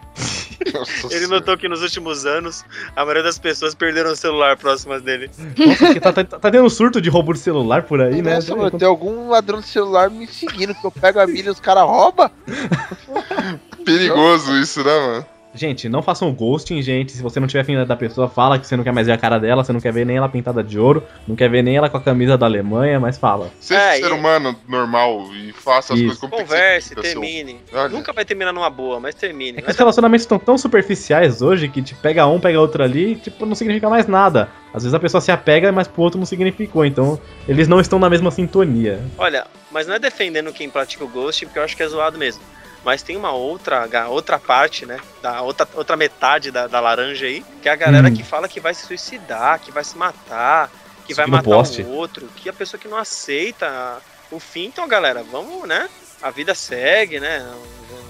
Nossa Ele notou que nos últimos anos a maioria das pessoas perderam o celular próximas dele. Nossa, tá, tá, tá tendo surto de roubo de celular por aí, né? Nossa, mano, tem algum ladrão de celular me seguindo, que eu pego a milha e os caras roubam? Perigoso isso, né, mano? Gente, não façam ghosting, gente. Se você não tiver afim da pessoa, fala que você não quer mais ver a cara dela, você não quer ver nem ela pintada de ouro, não quer ver nem ela com a camisa da Alemanha, mas fala. Seja É, um ser e- humano normal e faça as Isso. coisas como tem que ser Converse, termine. Olha. Nunca vai terminar numa boa, mas termine. É que Mas os relacionamentos estão tão superficiais hoje que te pega um, pega outro ali, tipo, não significa mais nada. Às vezes a pessoa se apega, mas pro outro não significou. Então, eles não estão na mesma sintonia. Olha, mas não é defendendo quem pratica o ghosting, porque eu acho que é zoado mesmo. Mas tem uma outra, outra parte, né? Da outra, outra metade da, da laranja aí, que é a galera Hum. que fala que vai se suicidar, que vai se matar, que vai Seguindo matar poste. o outro, que a pessoa que não aceita o fim. Então, galera, vamos, né? A vida segue, né?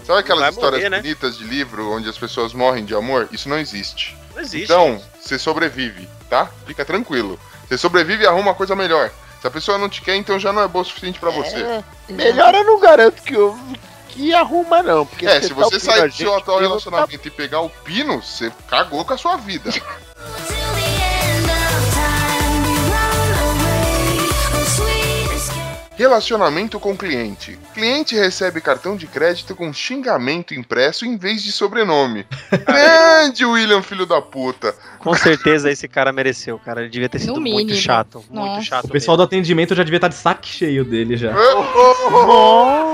Sabe aquelas Vai histórias morrer, né? bonitas de livro onde as pessoas morrem de amor? Isso não existe. Não existe. Então, você sobrevive, tá? Fica tranquilo. Você sobrevive e arruma uma coisa melhor. Se a pessoa não te quer, então já não é boa o suficiente pra você. É, melhor eu não garanto que, eu, que arruma, não. Porque É, se tá você sair do seu atual relacionamento e pegar o pino, você cagou com a sua vida. Relacionamento com cliente. Cliente recebe cartão de crédito com xingamento impresso em vez de sobrenome. Grande William, filho da puta. Com certeza esse cara mereceu, cara. Ele devia ter sido muito chato. Muito Nossa. chato. O pessoal do atendimento já devia estar de saco cheio dele já. Opa! mesmo.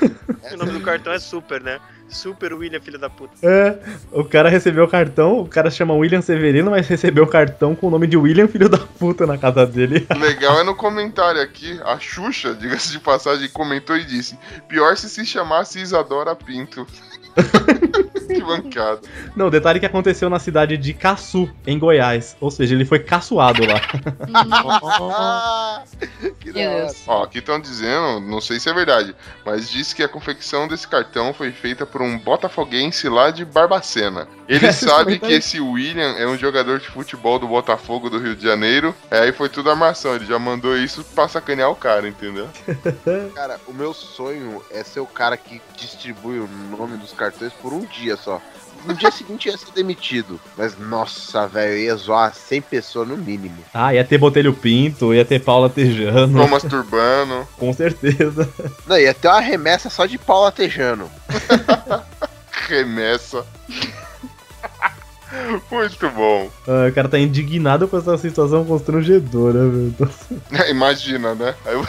O nome do cartão é Super, né? Super William, filho da puta. É, o cara recebeu o cartão, o cara chama William Severino, mas recebeu o cartão com o nome de William, filho da puta, na casa dele. Legal é no comentário aqui, a Xuxa, diga-se de passagem, comentou e disse: Pior se se chamasse Isadora Pinto. que bancada. Não, detalhe que aconteceu na cidade de Caçu, em Goiás. Ou seja, ele foi caçoado lá. que. Deus. Ó, aqui estão dizendo, não sei se é verdade, mas diz que a confecção desse cartão foi feita por um botafoguense lá de Barbacena. Ele sabe que comentário- esse William é um jogador de futebol do Botafogo do Rio de Janeiro. É, aí foi tudo armação, ele já mandou isso pra sacanear o cara, entendeu? Cara, o meu sonho é ser o cara que distribui o nome dos cartões por um dia só. No dia seguinte ia ser demitido. Mas, nossa, velho, ia zoar 100 pessoas no mínimo. Ah, ia ter Botelho Pinto, ia ter Paula Tejano. Thomas Turbano. Com certeza. Não, ia ter uma remessa só de pau latejando. Remessa. Muito bom. Ah, o cara tá indignado com essa situação constrangedora, meu Deus. Imagina, né? Aí eu-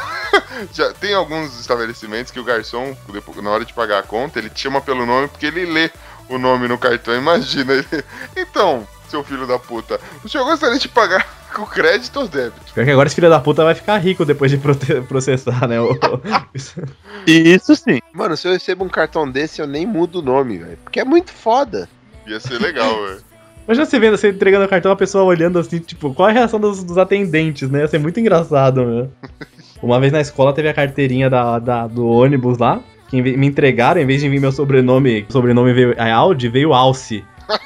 Já tem alguns estabelecimentos que o garçom, na hora de pagar a conta, ele te chama pelo nome porque ele lê o nome no cartão. Imagina ele. Então, seu filho da puta, o senhor gostaria de pagar com crédito ou débito? Pior que agora esse filho da puta vai ficar rico depois de processar, né? Isso sim. Mano, se eu recebo um cartão desse, eu nem mudo o nome, velho. Porque é muito foda. Ia ser legal, velho. Imagina você vendo, você entregando o cartão, a pessoa olhando assim, tipo, qual é a reação dos, dos atendentes, né? Ia ser muito engraçado, meu. Uma vez na escola teve a carteirinha da, da- do ônibus lá, que me entregaram, em vez de vir meu sobrenome, sobrenome veio é Audi, veio Alce.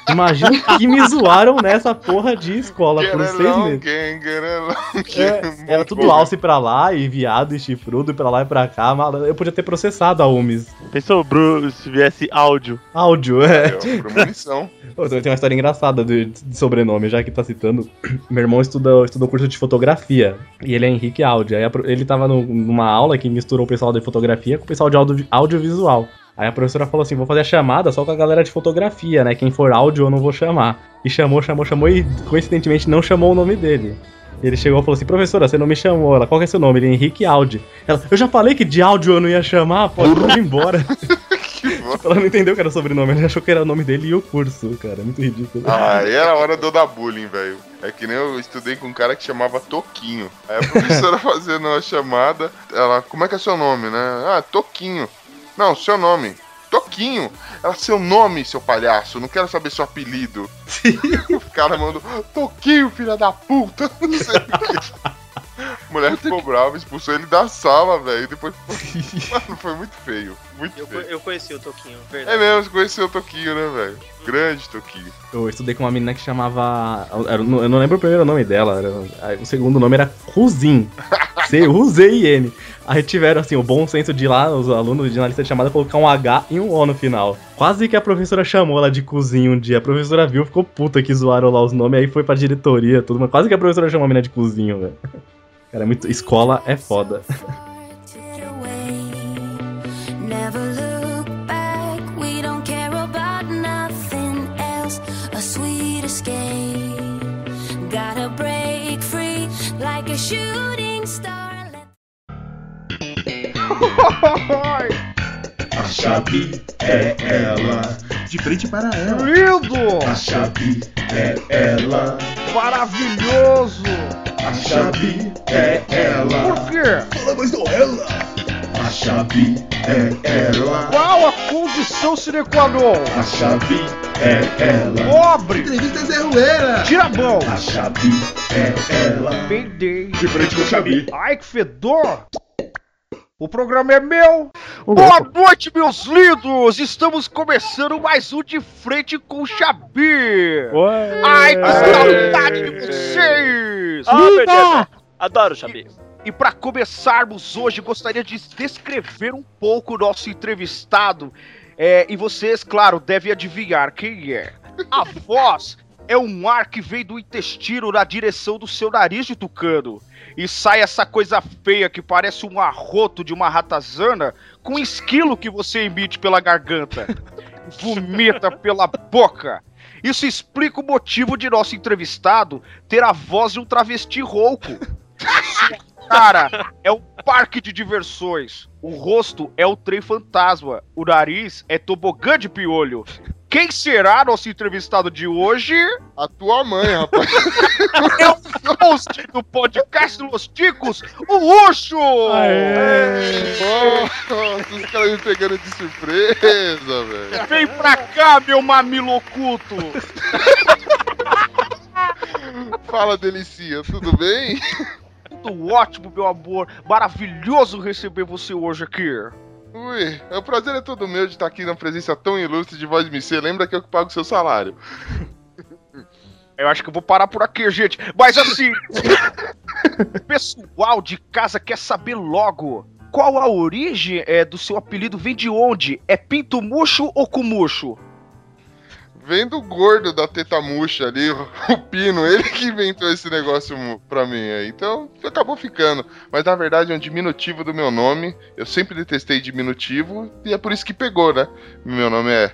Imagina que me zoaram nessa porra de escola por uns Get seis along, meses. gang, get along, É, gang. era tudo alce pra lá, e viado, e chifrudo, e pra lá e pra cá. Eu podia ter processado a UMS. Pensou, Bru, se viesse áudio. Áudio, é. É, premonição. Ô, Tem uma história engraçada de, de sobrenome, já que tá citando. Meu irmão estuda, estudou curso de fotografia. E ele é Henrique Áudio. Aí ele tava no- numa aula que misturou o pessoal de fotografia com o pessoal de audio, audiovisual. Aí a professora falou assim: vou fazer a chamada só com a galera de fotografia, né? Quem for áudio eu não vou chamar. E chamou, chamou, chamou e coincidentemente não chamou o nome dele. Ele chegou e falou assim: professora, você não me chamou. Ela, qual que é seu nome? Ele, Henrique Áudio. Ela, eu já falei que de áudio eu não ia chamar, pode ir embora. Tipo, ela não entendeu que era o sobrenome, ela achou que era o nome dele e o curso, cara. Muito ridículo. Ah, aí era a hora de eu dar bullying, velho. É que nem eu estudei com um cara que chamava Toquinho. Aí a professora fazendo uma chamada, ela, como é que é seu nome, né? Ah, Toquinho. Não, seu nome. Toquinho. Ela, seu nome, seu palhaço. Não quero saber seu apelido. o cara mandou, Toquinho, filha da puta. Não sei o que. Mulher ficou brava, expulsou ele da sala, velho. Depois, mano, foi muito feio. Muito Eu, feio. eu conheci o Toquinho, É verdade. mesmo, você conheceu o Toquinho, né, velho? Grande Toquinho. Eu estudei com uma menina que chamava. Eu não lembro o primeiro nome dela. era- o segundo nome era Ruzin. C-U-Z-I-N. Aí tiveram, assim, o bom senso de lá, os alunos de analista de chamada, colocar um H e um O no final. Quase que a professora chamou ela de cozinho um dia. A professora viu, ficou puta que zoaram lá os nomes, aí foi pra diretoria, tudo. Mas quase que a professora chamou a menina de cozinho, velho. Cara, é muito. Escola é foda. A chave é ela. De frente para ela. Lindo! A chave é ela. Maravilhoso! A chave é ela. Por quê? Fala mais do ela. A chave é ela. Qual a condição sine qua non? A chave é ela. Pobre! Entrevista Zé Ruela. Tira a mão! A chave é ela. Peidei. De frente com a chave. Ai, que fedor! O programa é meu! Boa noite, meus lindos! Estamos começando mais um De Frente com o Xabi! Ué. Ai, que saudade de vocês! Ah, meu Deus. Adoro, Xabi. E para começarmos hoje, gostaria de descrever um pouco o nosso entrevistado. É, e vocês, claro, devem adivinhar quem é. A voz é um ar que vem do intestino na direção do seu nariz de tucano. E sai essa coisa feia que parece um arroto de uma ratazana com esquilo que você emite pela garganta. Vomita pela boca. Isso explica o motivo de nosso entrevistado ter a voz de um travesti rouco. Cara é um parque de diversões. O rosto é o trem fantasma. O nariz é tobogã de piolho. Quem será nosso entrevistado de hoje? A tua mãe, rapaz. É o host do podcast Los Ticos, o Ucho! Nossa, os caras me pegando de surpresa, velho. Vem pra cá, meu mamilo oculto! Fala, Delicinha, tudo bem? Tudo ótimo, meu amor. Maravilhoso receber você hoje aqui. Ui, o prazer é todo meu de estar aqui na presença tão ilustre de Voz MC. Lembra que eu que pago o seu salário. Eu acho que eu vou parar por aqui, gente. Mas assim, o pessoal de casa quer saber logo qual a origem é, do seu apelido, vem de onde? É pinto murcho ou cumucho? Vem do gordo da teta murcha ali, o Pino, ele que inventou esse negócio pra mim aí. Então, acabou ficando. Mas na verdade é um diminutivo do meu nome. Eu sempre detestei diminutivo e é por isso que pegou, né? Meu nome é.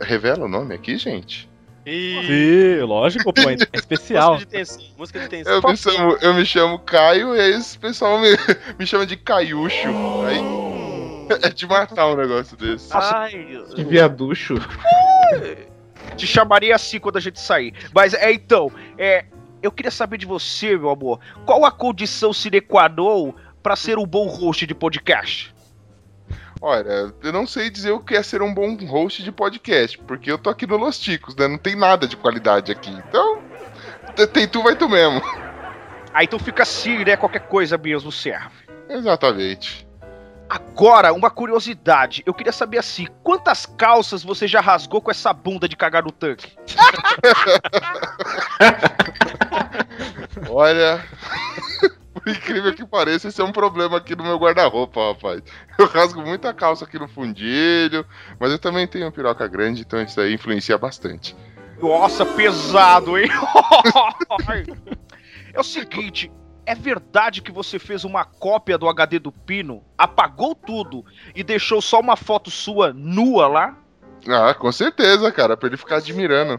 Revela o nome aqui, gente? Sim, lógico, pô, é especial. Música de tensão. Música de tensão. Eu me chamo, eu me chamo Caio e aí esse pessoal me, me chama de Caiucho. Aí é de matar um negócio desse. Ai, Que viaducho. Te chamaria assim quando a gente sair. Mas é então, é. Eu queria saber de você, meu amor. Qual a condição sine qua non pra ser um bom host de podcast? Olha, eu não sei dizer o que é ser um bom host de podcast, porque eu tô aqui no Los Ticos, né? Não tem nada de qualidade aqui. Então, tem tu, vai tu mesmo. Ah, então fica assim, né? Qualquer coisa mesmo serve. Exatamente. Agora, uma curiosidade. Eu queria saber assim, quantas calças você já rasgou com essa bunda de cagar no tanque? Olha, por incrível que pareça, esse é um problema aqui no meu guarda-roupa, rapaz. Eu rasgo muita calça aqui no fundilho, mas eu também tenho piroca grande, então isso aí influencia bastante. Nossa, pesado, hein? é o seguinte, é verdade que você fez uma cópia do HD do Pino, apagou tudo e deixou só uma foto sua nua lá? Ah, com certeza, cara, pra ele ficar admirando.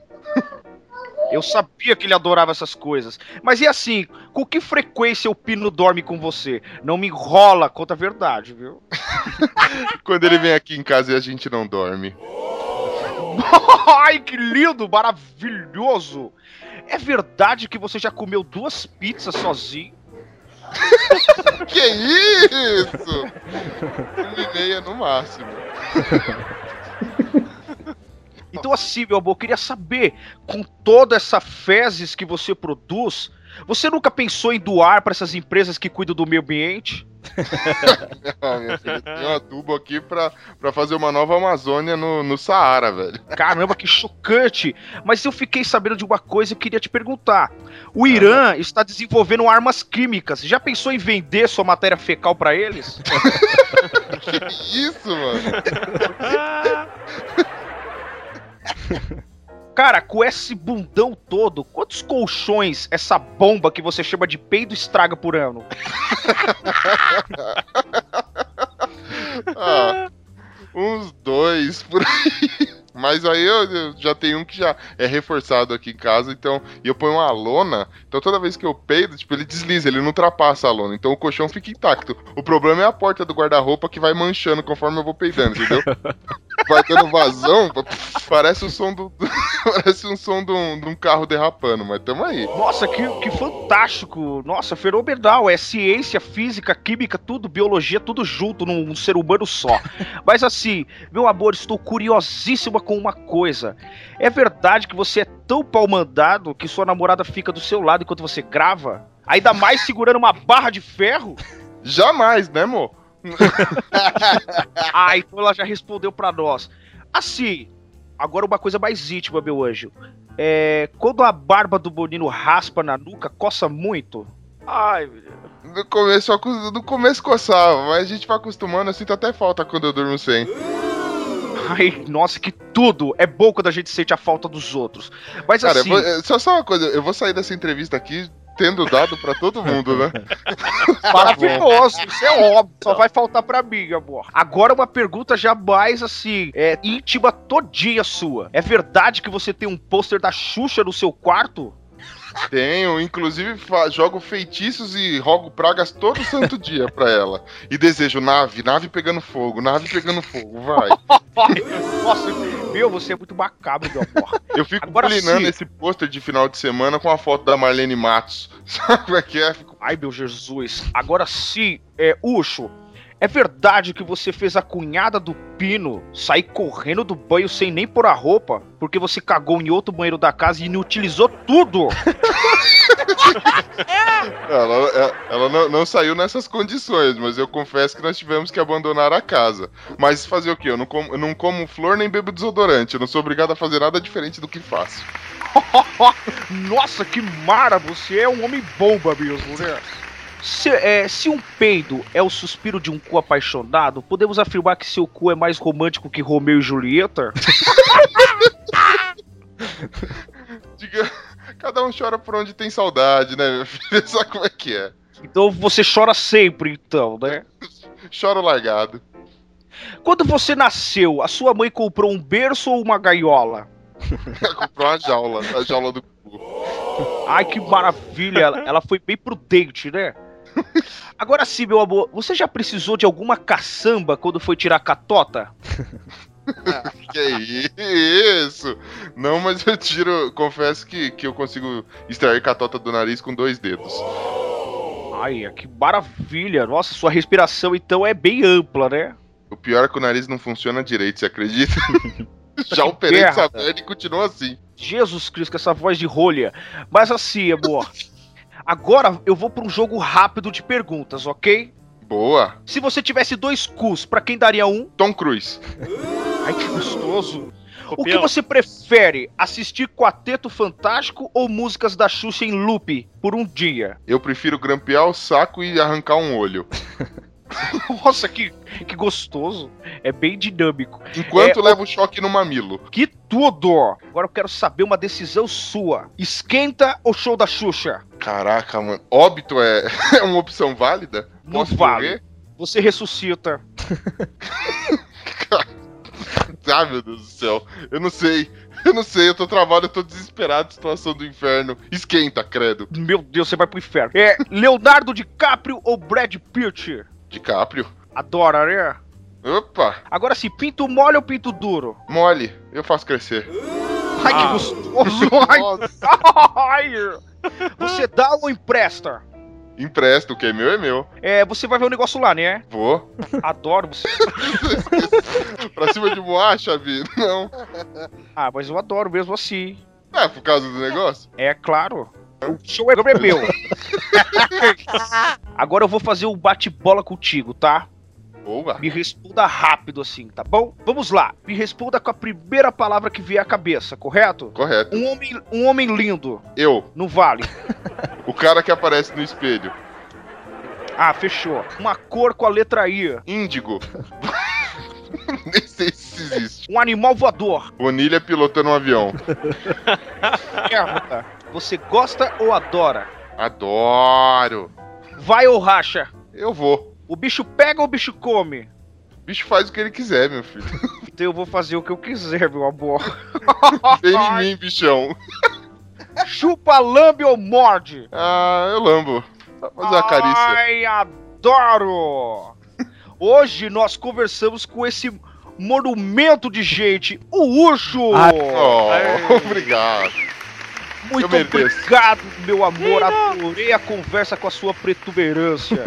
Eu sabia que ele adorava essas coisas. Mas e assim, com que frequência o Pino dorme com você? Não me enrola, conta a verdade, viu? Quando ele vem aqui em casa e a gente não dorme. Ai, que lindo, maravilhoso! É verdade que você já comeu duas pizzas sozinho? Que isso? Uma e meia no máximo. Então assim, meu amor, eu queria saber, com toda essa fezes que você produz, você nunca pensou em doar para essas empresas que cuidam do meio ambiente? Ah, minha filha, tem um adubo aqui pra, pra fazer uma nova Amazônia no, no Saara, velho. Caramba, que chocante! Mas eu fiquei sabendo de uma coisa e queria te perguntar. O Irã está desenvolvendo armas químicas. Já pensou em vender sua matéria fecal para eles? que isso, mano? Cara, com esse bundão todo, quantos colchões essa bomba que você chama de peido estraga por ano? Ah, uns dois por aí. Mas aí eu, eu já tenho um que já é reforçado aqui em casa, então. E eu ponho uma lona. Então toda vez que eu peido, tipo, ele desliza, ele não ultrapassa a lona. Então o colchão fica intacto. O problema é a porta do guarda-roupa que vai manchando conforme eu vou peidando, entendeu? vai dando vazão, parece o som do. parece um som de um, de um carro derrapando, mas tamo aí. Nossa, que, que fantástico! Nossa, fenomenal. É ciência, física, química, tudo, biologia, tudo junto num, num ser humano só. Mas assim, meu amor, estou curiosíssima com uma coisa. É verdade que você é tão pau mandado que sua namorada fica do seu lado enquanto você grava? Ainda mais segurando uma barra de ferro? Jamais, né, amor? ah, então ela já respondeu pra nós. Assim, agora uma coisa mais íntima, meu anjo. É, quando a barba do Bonino raspa na nuca, coça muito? Ai, meu Deus. No começo, no começo coçava, mas a gente vai acostumando, eu sinto até falta quando eu durmo sem. Ai, nossa, que tudo! É bom quando a gente sente a falta dos outros. Mas Cara, assim. vou- é, só, só uma coisa, eu vou sair dessa entrevista aqui tendo dado pra todo mundo, né? Maravilhoso, isso é óbvio. Só vai faltar pra mim, amor. Agora uma pergunta já mais assim, é íntima todinha sua. É verdade que você tem um pôster da Xuxa no seu quarto? Tenho, inclusive jogo feitiços e rogo pragas todo santo dia pra ela. E desejo nave, nave pegando fogo, nave pegando fogo, vai. Nossa, meu, você é muito macabro, meu amor. Eu fico Agora sim. esse pôster de final de semana com a foto da Marlene Matos. Sabe como é que é? Fico- Ai, meu Jesus. Agora sim, é, Ucho, é verdade que você fez a cunhada do Pino sair correndo do banho sem nem pôr a roupa, porque você cagou em outro banheiro da casa e inutilizou tudo? Ela, é- ela não, não saiu nessas condições, mas eu confesso que nós tivemos que abandonar a casa. Mas fazer o quê? Eu não como, eu não como flor nem bebo desodorante. Eu não sou obrigado a fazer nada diferente do que faço. Nossa, que mara! Você é um homem bomba né? Se, é, se um peido é o suspiro de um cu apaixonado, podemos afirmar que seu cu é mais romântico que Romeu e Julieta? Diga, cada um chora por onde tem saudade, né, meu filho? Sabe como é que é? Então você chora sempre, então, né? Choro largado. Quando você nasceu, a sua mãe comprou um berço ou uma gaiola? Comprou uma jaula, a jaula do cu. Ai, que maravilha! Ela, ela foi bem prudente, né? Agora sim, meu amor, você já precisou de alguma caçamba quando foi tirar a catota? Que isso? Não, mas eu tiro. Confesso que, que eu consigo extrair catota do nariz com dois dedos. Ai, que maravilha! Nossa, sua respiração então é bem ampla, né? O pior é que o nariz não funciona direito, você acredita? Já operei essa merda e continua assim. Jesus Cristo, com essa voz de rolha. Mas assim, amor. Agora eu vou pra um jogo rápido de perguntas, ok? Boa. Se você tivesse dois cus, pra quem daria um? Tom Cruise. Ai, que gostoso. O que Copião. você prefere? Assistir Quarteto Fantástico ou músicas da Xuxa em loop por um dia? Eu prefiro grampear o saco e arrancar um olho. Nossa, que, que gostoso. É bem dinâmico. Enquanto É, leva o choque no mamilo. Que tudo! Agora eu quero saber uma decisão sua. Esquenta ou show da Xuxa? Caraca, mano. Óbito é, é uma opção válida? Não Posso vale. morrer? Você ressuscita. Ah, meu Deus do céu. Eu não sei. Eu não sei, eu tô travado, eu tô desesperado. Situação do inferno. Esquenta, credo. Meu Deus, você vai pro inferno. É Leonardo DiCaprio ou Brad Pitt? DiCaprio. Adora, né? Opa, Agora sim, pinto mole ou pinto duro? mole. Eu faço crescer. Ai, Ah. que gostoso! Ai. Você dá ou empresta? Empresto, o que é meu é meu. É, você vai ver o negócio lá, né? Vou. Adoro você. pra cima de boacha, vida? Não. Ah, mas eu adoro mesmo assim. É, por causa do negócio? É claro. O show é meu. Agora eu vou fazer um bate-bola contigo, tá? Boa. Me responda rápido assim, tá bom? Vamos lá. Me responda com a primeira palavra que vier à cabeça, correto? Correto. Um homem, um homem lindo. Eu, Não vale. o cara que aparece no espelho. Ah, fechou. Uma cor com a letra I. Índigo. Nem sei se existe. Um animal voador. Bonilha pilotando um avião. Pergunta. Você gosta ou adora? Adoro. Vai ou racha? Eu vou. O bicho pega ou o bicho come? O bicho faz o que ele quiser, meu filho. Então eu vou fazer o que eu quiser, meu amor. Vem em mim, bichão. Chupa, lambe ou morde? Ah, eu lambo. Só fazer uma carícia. Ai, adoro! Hoje nós conversamos com esse monumento de gente, o Urso! Oh, obrigado. Muito obrigado, meu amor. Adorei a conversa com a sua protuberância.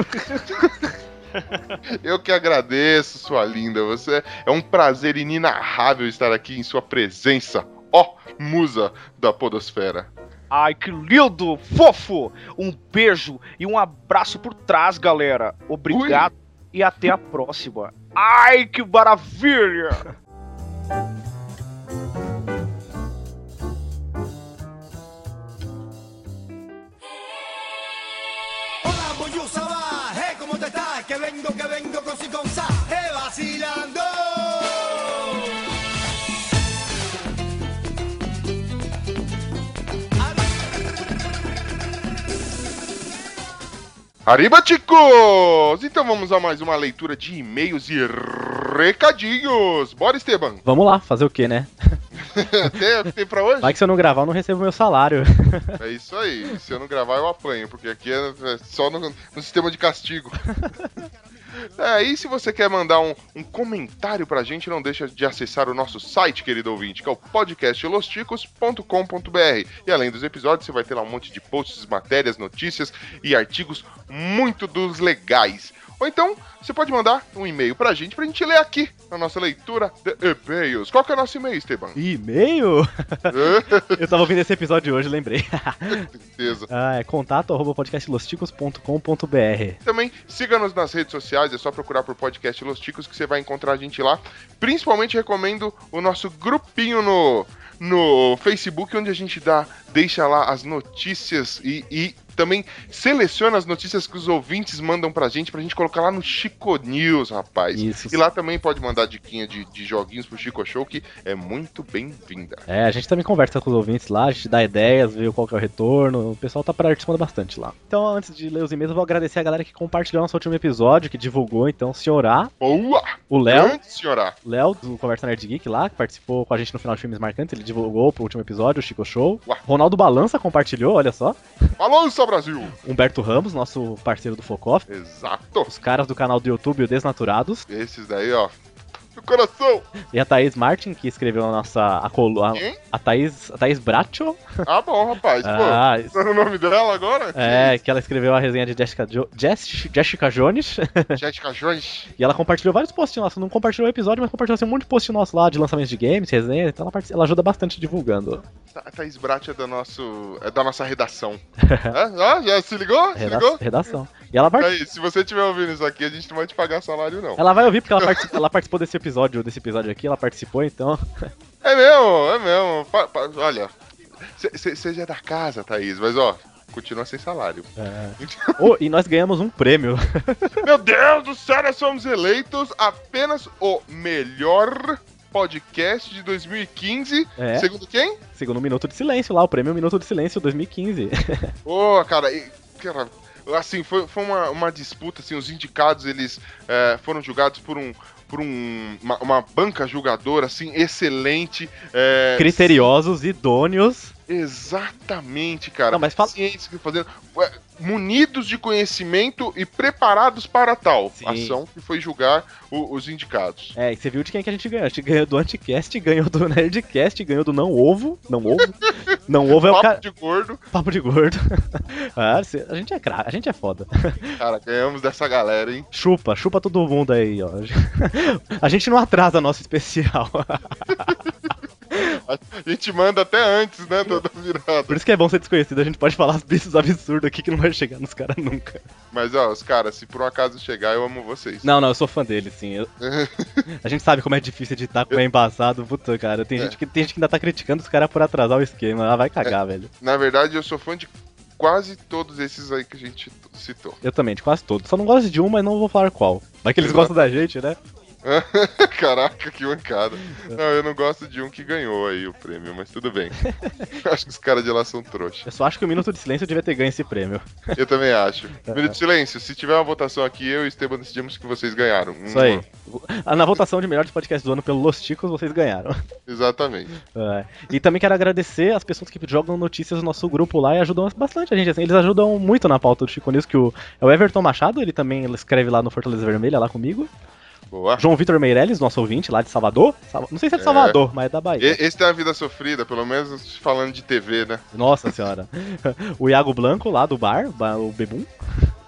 Eu que agradeço, sua linda. Você é um prazer inenarrável estar aqui em sua presença. Ó, musa da podosfera. Ai, que lindo, fofo! Um beijo e um abraço por trás, galera. Obrigado e até a próxima. Ai, que maravilha! Que vengo, que vengo con si con sa, hey, vacilando. Arriba, chicos! Então vamos a mais uma leitura de e-mails e recadinhos. Bora, Esteban. Vamos lá, fazer o quê, né? tem, que tem pra hoje? Vai que se eu não gravar, eu não recebo meu salário. É isso aí. Se eu não gravar, eu apanho, porque aqui é é só no, no sistema de castigo. É, e se você quer mandar um, um comentário pra gente, não deixa de acessar o nosso site, querido ouvinte, que é o podcastlosticos.com.br. E além dos episódios, você vai ter lá um monte de posts, matérias, notícias e artigos muito dos legais. Ou então, você pode mandar um e-mail pra gente, pra gente ler aqui na nossa leitura de e-mails. Qual que é o nosso e-mail, Esteban? E-mail? eu tava ouvindo esse episódio hoje, lembrei. Certeza. ah, é contato arroba podcastlosticos.com.br. Também siga-nos nas redes sociais, é só procurar por podcast Los Ticos que você vai encontrar a gente lá. Principalmente recomendo o nosso grupinho no, no Facebook, onde a gente dá, deixa lá as notícias e, e também seleciona as notícias que os ouvintes mandam pra gente, pra gente colocar lá no Chico News, rapaz. Isso. E lá também pode mandar diquinha de, de joguinhos pro Chico Show, que é muito bem-vinda. É, a gente também conversa com os ouvintes lá, a gente dá ideias, vê qual que é o retorno. O pessoal tá participando bastante lá. Então, antes de ler os e-mails, eu vou agradecer a galera que compartilhou nosso último episódio, que divulgou, então, Senhorá. Boa! O Léo. Senhora. Léo, do Conversa Nerd Geek lá, que participou com a gente no final de filmes marcantes, ele divulgou pro último episódio, o Chico Show. Ronaldo Balança compartilhou, olha só. Balança, Brasil! Humberto Ramos, nosso parceiro do Focoff. Exato. Os caras do canal do YouTube, o Desnaturados. Esses daí, ó. Do coração! E a Thaís Martin, que escreveu a nossa. A, colu a, a Thaís. A Thaís Bracho. Ah, bom, rapaz. Ah, Pô, tá no nome dela agora? É, que ela escreveu a resenha de Jessica, jo Jess- Jessica Jones. Jessica Jones. e ela compartilhou vários posts nossos. Não compartilhou o episódio, mas compartilhou assim, um monte de post nosso lá de lançamentos de games, resenha. Então ela, ela ajuda bastante divulgando. A Thaís Brat é da, nosso, é da nossa redação. é? Ah, já se ligou? Se Reda- ligou? redação. E ela, part- Aí, se você estiver ouvindo isso aqui, a gente não vai te pagar salário, não. ela vai ouvir porque ela, partici- ela participou desse episódio, desse episódio aqui, ela participou, então. É mesmo, é mesmo. Pa- pa- olha, você já é da casa, Thaís, mas ó, continua sem salário. É. Oh, e nós ganhamos um prêmio. Meu Deus do céu, nós somos eleitos apenas o melhor podcast de 2015. É. Segundo quem? Segundo Minuto de Silêncio lá, o prêmio Minuto de Silêncio 2015. Ô, cara, e- cara, assim, foi, foi uma, uma disputa, assim, os indicados, eles é, foram julgados por um por um, uma, uma banca julgadora, assim, excelente. é, Criteriosos, idôneos. Exatamente, cara. Não, mas fala- que fazendo, é, munidos de conhecimento e preparados para tal ação que foi julgar o- os indicados. É, e você viu de quem que a gente ganhou? A gente ganhou do Anticast, ganhou do Nerdcast, ganhou do Não Ovo. Não Ovo? Não Ovo é o Papo cara. de gordo. Papo de gordo. ah, a gente é craque, a gente é foda. Cara, ganhamos dessa galera, hein? Chupa, chupa todo mundo aí, ó. A gente não atrasa nosso especial. A gente manda até antes, né, da, da virada. Por isso que é bom ser desconhecido, a gente pode falar os bichos absurdos aqui que não vai chegar nos caras nunca. Mas, ó, os caras, se por um acaso chegar, eu amo vocês. Não, não, eu sou fã dele, sim. Eu- A gente sabe como é difícil editar, como é embaçado. Puta, cara, tem, É. gente que, tem gente que ainda tá criticando os caras por atrasar o esquema. Ah, vai cagar, velho. Na verdade, eu sou fã de quase todos esses aí que a gente citou. Eu também, de quase todos. Só não gosto de um, mas não vou falar qual. Vai que eles Exato. gostam da gente, né? Caraca, que mancada. Não, eu não gosto de um que ganhou aí o prêmio, mas tudo bem. acho que os caras de lá são trouxa. Eu só acho que o Minuto de Silêncio devia ter ganho esse prêmio. Eu também acho. Minuto de silêncio, se tiver uma votação aqui, eu e o Esteban decidimos que vocês ganharam. Isso aí. Ah, Na votação de melhores podcasts do ano pelo Los Ticos, vocês ganharam. Exatamente. É. E também quero agradecer as pessoas que jogam notícias no nosso grupo lá e ajudam bastante a gente. Assim, eles ajudam muito na pauta do Chico News, que o, é o Everton Machado, ele também escreve lá no Fortaleza Vermelha, lá comigo. Boa. João Vitor Meirelles, nosso ouvinte, lá de Salvador. Salva- Não sei se é de É. Salvador, mas é da Bahia. Esse tem uma vida sofrida, pelo menos falando de TV, né? Nossa senhora. o Iago Blanco, lá do bar, ba- o Bebum.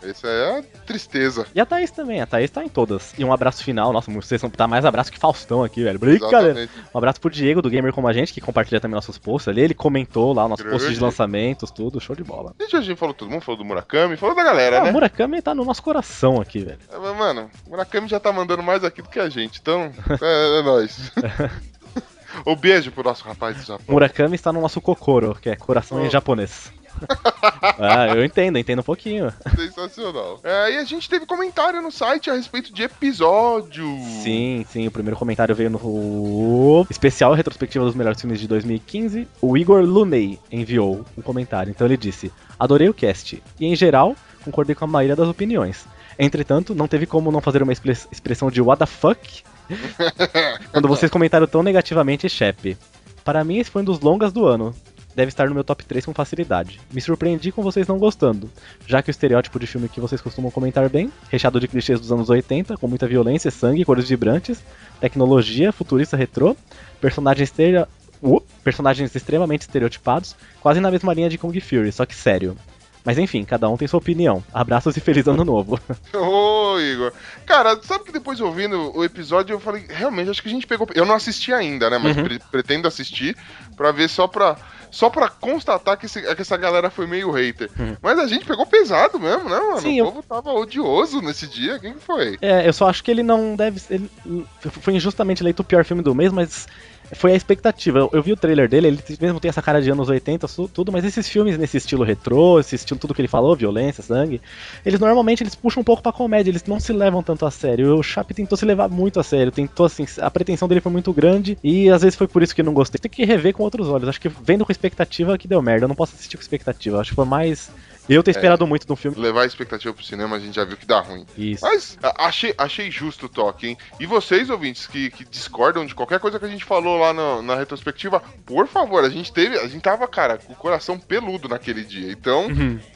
Essa é tristeza. E a Thaís também, a Thaís tá em todas. E um abraço final, nossa, vocês são tá mais abraço que Faustão aqui, velho. Brincadeira. Um abraço pro Diego do Gamer Como a Gente, que compartilha também nossos posts ali. Ele comentou lá o nosso post de Grande. lançamentos, tudo, show de bola. Gente, a gente falou todo mundo, falou do Murakami, falou da galera, Ah, né? o Murakami tá no nosso coração aqui, velho. É, mas, Mano, o Murakami já tá mandando mais aqui do que a gente, então é, é nóis. O beijo pro nosso rapaz do Japão. Murakami está no nosso Kokoro, que é coração em Oh. japonês. ah, eu entendo, entendo um pouquinho. Sensacional. É, e a gente teve comentário no site a respeito de episódio. Sim, sim, o primeiro comentário veio no especial retrospectiva dos melhores filmes de 2015. O Igor Luney enviou um comentário. Então ele disse: Adorei o cast e, em geral, concordei com a maioria das opiniões. Entretanto, não teve como não fazer uma expre- expressão de what the fuck quando vocês comentaram tão negativamente Shep. Para mim, esse foi um dos longas do ano. Deve estar no meu top 3 com facilidade. Me surpreendi com vocês não gostando, já que o estereótipo de filme que vocês costumam comentar bem, recheado de clichês dos anos 80, com muita violência, sangue, cores vibrantes, tecnologia, futurista retrô, personagens, estere... Uh, personagens extremamente estereotipados, quase na mesma linha de Kung Fury, só que sério. Mas enfim, cada um tem sua opinião. Abraços e feliz ano novo. Ô, Igor. Cara, sabe que depois ouvindo o episódio eu falei, realmente, acho que a gente pegou. Eu não assisti ainda, né? Mas Uhum. pre- pretendo assistir pra ver só pra. Só pra constatar que, esse- que essa galera foi meio hater. Mas a gente pegou pesado mesmo, né, mano? Uhum. Sim, o eu- povo tava odioso nesse dia. Quem que foi? É, eu só acho que ele não deve ser. ele- foi injustamente eleito o pior filme do mês, mas foi a expectativa. Eu, eu vi o trailer dele, ele mesmo tem essa cara de anos 80, su- tudo, mas esses filmes nesse estilo retrô, esse estilo tudo que ele falou, violência, sangue, eles normalmente eles puxam um pouco pra comédia, eles não se levam tanto a sério. O Chape tentou se levar muito a sério, tentou assim, a pretensão dele foi muito grande e às vezes foi por isso que não gostei. Tem que rever com outros olhos. Acho que vendo com expectativa que deu merda. Eu não posso assistir com expectativa. Acho que foi mais eu ter esperado muito no filme. Levar a expectativa pro cinema, a gente já viu que dá ruim. Isso. Mas achei, achei justo o toque, hein? E vocês, ouvintes, que, que discordam de qualquer coisa que a gente falou lá no- na retrospectiva, por favor, a gente teve. A gente tava, cara, com o coração peludo naquele dia. Então,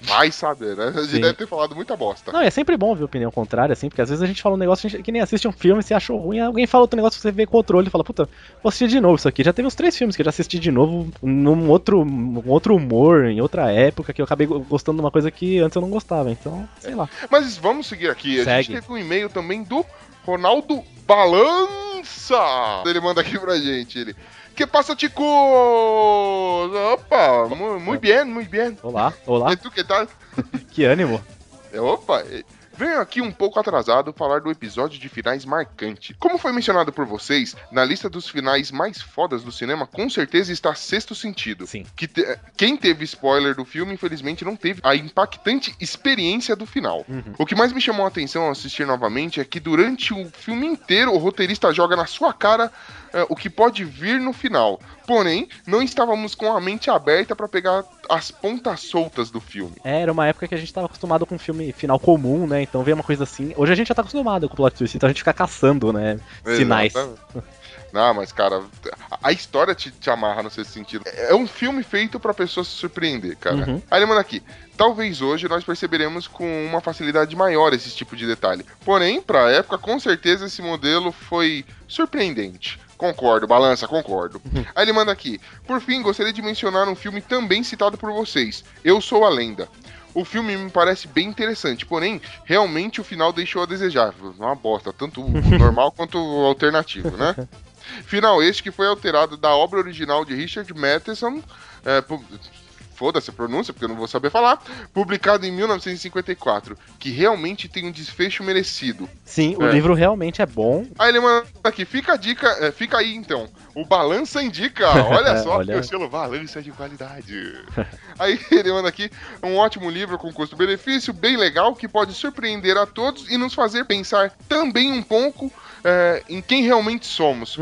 vai saber, né? A gente Sim. deve ter falado muita bosta. Não, é sempre bom ver opinião contrária, assim, porque às vezes a gente fala um negócio gente- que nem assiste um filme, você achou ruim, alguém fala outro negócio, você vê com outro olho e fala, puta, vou assistir de novo isso aqui. Já teve uns três filmes que eu já assisti de novo, num outro, num outro humor, em outra época, que eu acabei go- gostando uma coisa que antes eu não gostava, então, sei lá. Mas vamos seguir aqui. A Segue. gente teve um e-mail também do Ronaldo Balança. Ele manda aqui pra gente. Ele. Que passa, chicos? Opa, mu- muito bem, muito bem. Olá, olá, E tu que tal? que ânimo. É, Opa, venho aqui um pouco atrasado falar do episódio de finais marcante. Como foi mencionado por vocês, na lista dos finais mais fodas do cinema, com certeza está Sexto Sentido. Sim. Que te- quem teve spoiler do filme, infelizmente, não teve a impactante experiência do final. Uhum. O que mais me chamou a atenção ao assistir novamente é que durante o filme inteiro o roteirista joga na sua cara é, o que pode vir no final. Porém, não estávamos com a mente aberta para pegar as pontas soltas do filme. É, Era uma época que a gente tava acostumado com um filme final comum, né? Então ver uma coisa assim. Hoje a gente já tá acostumado com o plot twist, então a gente fica caçando, né? Sinais. Exatamente. Não, mas cara, a- a história te, te amarra no seu sentido. É um filme feito pra pessoa se surpreender, cara. Uhum. Aí ele manda aqui. Talvez hoje nós perceberemos com uma facilidade maior esse tipo de detalhe. Porém, pra época, com certeza esse modelo foi surpreendente. Concordo, balança, concordo. Aí ele manda aqui. Por fim, gostaria de mencionar um filme também citado por vocês. Eu Sou a Lenda. O filme me parece bem interessante, porém, realmente o final deixou a desejar. Uma bosta, tanto o normal quanto o alternativo, né? Final este que foi alterado da obra original de Richard Matheson. é, foda-se a pronúncia, porque eu não vou saber falar, publicado em 1954, que realmente tem um desfecho merecido. Sim, o É. livro realmente é bom. Aí ele manda aqui, fica a dica, é, fica aí então. O Balança indica, olha só, Olha. que o selo Balança é de qualidade. aí ele manda aqui, um ótimo livro com custo-benefício, bem legal, que pode surpreender a todos e nos fazer pensar também um pouco é, em quem realmente somos.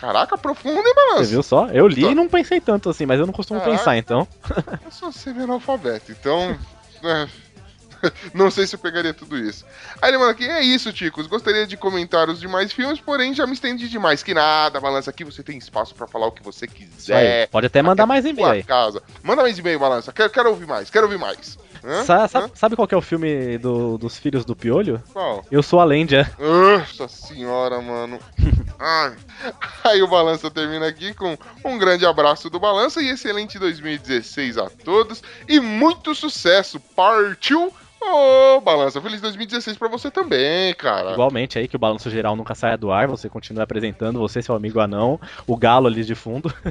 Caraca, profundo, hein, Você Balança? viu só? Eu li e não pensei tanto assim, mas eu não costumo Caraca. pensar, então. Eu sou semi-analfabeto, então. é, Não sei se eu pegaria tudo isso. Aí ele manda aqui, é isso, Ticos. Gostaria de comentar os demais filmes, porém já me estendi demais. Que nada, balança aqui, você tem espaço pra falar o que você Isso aí. quiser. Pode até mandar mais e-mail aí. casa. Manda mais e-mail, balança. Quero, quero ouvir mais, quero ouvir mais. Hã? Sa- Hã? sa- sabe qual é o filme do- dos filhos do Piolho? Qual? Eu sou a Lândia. Nossa senhora, mano. Ai. Aí o Balança termina aqui com um grande abraço do Balança e excelente 2016 a todos. E muito sucesso. Partiu! Ô, Balança, feliz 2016 pra você também, cara. Igualmente aí, que o balanço geral nunca saia do ar, você continua apresentando, você, seu amigo anão, o galo ali de fundo.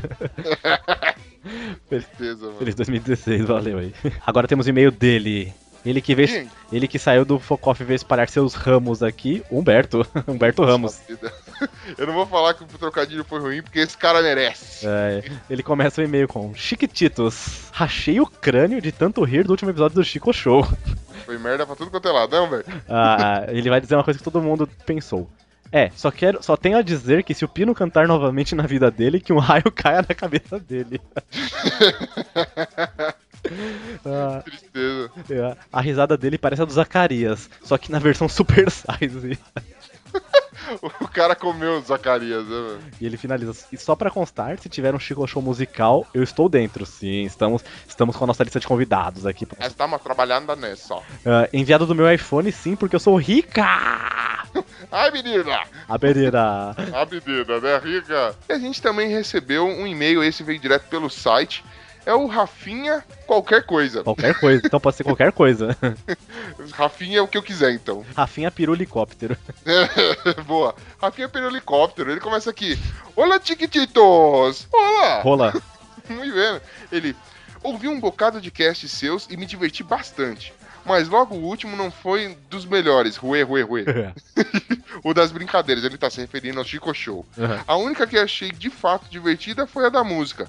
Certeza, mano. Feliz 2016, valeu aí. Agora temos e-mail dele. Ele que veio, Quem? ele que saiu do Focoff e veio espalhar seus ramos aqui, Humberto. Humberto Ramos. Eu não vou falar que o trocadilho foi ruim, porque esse cara merece. É, ele começa o e-mail com Chiquititos. Rachei o crânio de tanto rir do último episódio do Chico Show. Foi merda pra tudo quanto é lado, não, velho? Ah, ele vai dizer uma coisa que todo mundo pensou. É, só quero, só tenho a dizer que se o Pino cantar novamente na vida dele, que um raio caia na cabeça dele. Ah, Tristeza. é, a risada dele parece a do Zacarias, só que na versão Super Size. O cara comeu o Zacarias, né, mano? E ele finaliza. E só pra constar, se tiver um Chico Show musical, eu estou dentro. Sim, estamos, estamos com a nossa lista de convidados aqui. Estamos trabalhando nessa. Ah, enviado do meu iPhone, sim, porque eu sou rica! Ai, menina! A Pereira. A menina, né, Rica? E a gente também recebeu um e-mail, esse veio direto pelo site. É o Rafinha qualquer coisa. Qualquer coisa, então pode ser qualquer coisa. Rafinha é o que eu quiser, então. Rafinha Pirulicóptero. Boa. Rafinha pelo helicóptero. Ele começa aqui. Olá, Chiquititos! Olá! Rola. Muito bem. Ele. Ouvi um bocado de cast seus e me diverti bastante. Mas logo o último não foi dos melhores. Ruê, ruê, ruê. o das brincadeiras. Ele tá se referindo ao Chico Show. Uhum. A única que achei de fato divertida foi a da música.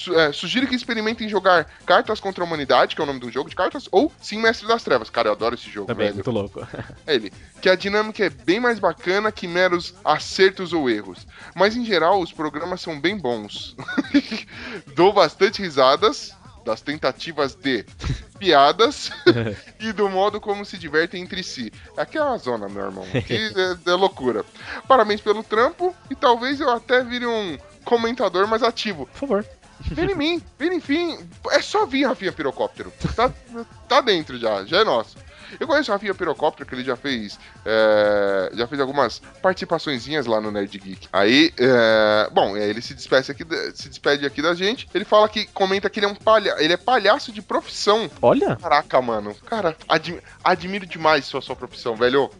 Su- é, sugiro que experimentem jogar Cartas contra a Humanidade, que é o nome do jogo de cartas, ou Sim Mestre das Trevas. Cara, eu adoro esse jogo, Também, velho. muito louco. É ele. Que a dinâmica é bem mais bacana que meros acertos ou erros. Mas em geral, os programas são bem bons. Dou bastante risadas das tentativas de piadas e do modo como se divertem entre si. Aqui é uma zona, meu irmão. Aqui é, é loucura. Parabéns pelo trampo e talvez eu até vire um comentador mais ativo. Por favor. Vem em mim, vem enfim. É só vir, Rafinha Pirocóptero. Tá, tá dentro já, já é nosso. Eu conheço o Rafinha Pirocóptero, que ele já fez. é, já fez algumas participaçõezinhas lá no Nerd Geek. Aí, é, bom, aí ele se despede, aqui, da- se despede aqui da gente. Ele fala que comenta que ele é um palha, ele é palhaço de profissão. Olha. Caraca, mano. Cara, admi- admiro demais sua, sua profissão, velho.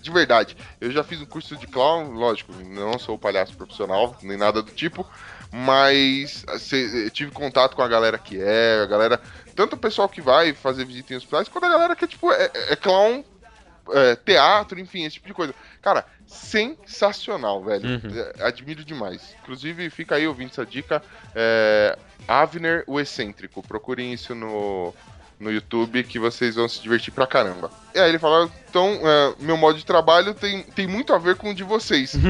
De verdade. Eu já fiz um curso de clown, lógico, não sou palhaço profissional, nem nada do tipo. Mas cê- eu tive contato com a galera que é, a galera. Tanto o pessoal que vai fazer visita em hospitais, quanto a galera que é tipo, é, é clown, é, teatro, enfim, esse tipo de coisa. Cara, sensacional, velho. Uhum. É, admiro demais. Inclusive, fica aí ouvindo essa dica. É, Avner, o excêntrico. Procurem isso no, no YouTube que vocês vão se divertir pra caramba. E aí ele fala, então, é, meu modo de trabalho tem, tem muito a ver com o de vocês.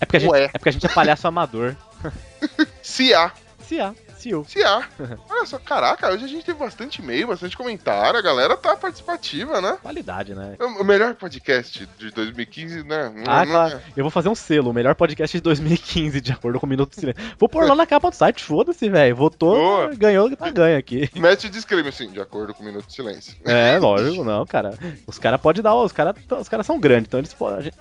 É porque gente, é, porque a gente é palhaço amador. Se há. Se há, se o. Se há. Olha só, caraca, hoje a gente teve bastante e-mail, bastante comentário, a galera tá participativa, né? Qualidade, né? O o melhor podcast de 2015, né? Ah, claro. Eu vou fazer um selo, o melhor podcast de 2015, de acordo com o Minuto Silêncio. Vou pôr lá na capa do site, foda-se, velho. Votou, Boa. ganhou, tá ganho aqui. Mete disclaimer, assim, de acordo com o Minuto Silêncio. É, lógico, não, cara. Os caras podem dar, os caras os cara são grandes, então eles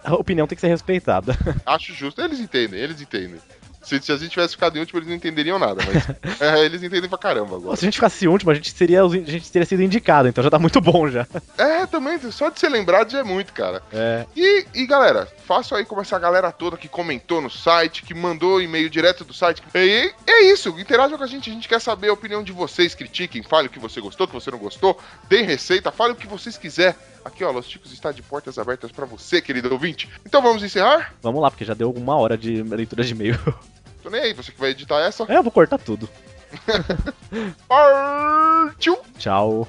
a opinião tem que ser respeitada. Acho justo, eles entendem, eles entendem. Se, se a gente tivesse ficado em último, eles não entenderiam nada, mas é, eles entendem pra caramba agora. Se a gente ficasse último, a gente, seria, a gente teria sido indicado, então já tá muito bom já. É, também, só de ser lembrado já é muito, cara. É. E, e galera, façam aí como essa galera toda que comentou no site, que mandou e-mail direto do site. E é isso, interajam com a gente, a gente quer saber a opinião de vocês, critiquem, fale o que você gostou, o que você não gostou, deem receita, fale o que vocês quiser. Aqui, ó, Los Ticos está de portas abertas pra você, querido ouvinte. Então vamos encerrar? Vamos lá, porque já deu uma hora de leitura de e-mail. Tô nem aí, você que vai editar essa. É, eu vou cortar tudo. Partiu! Tchau.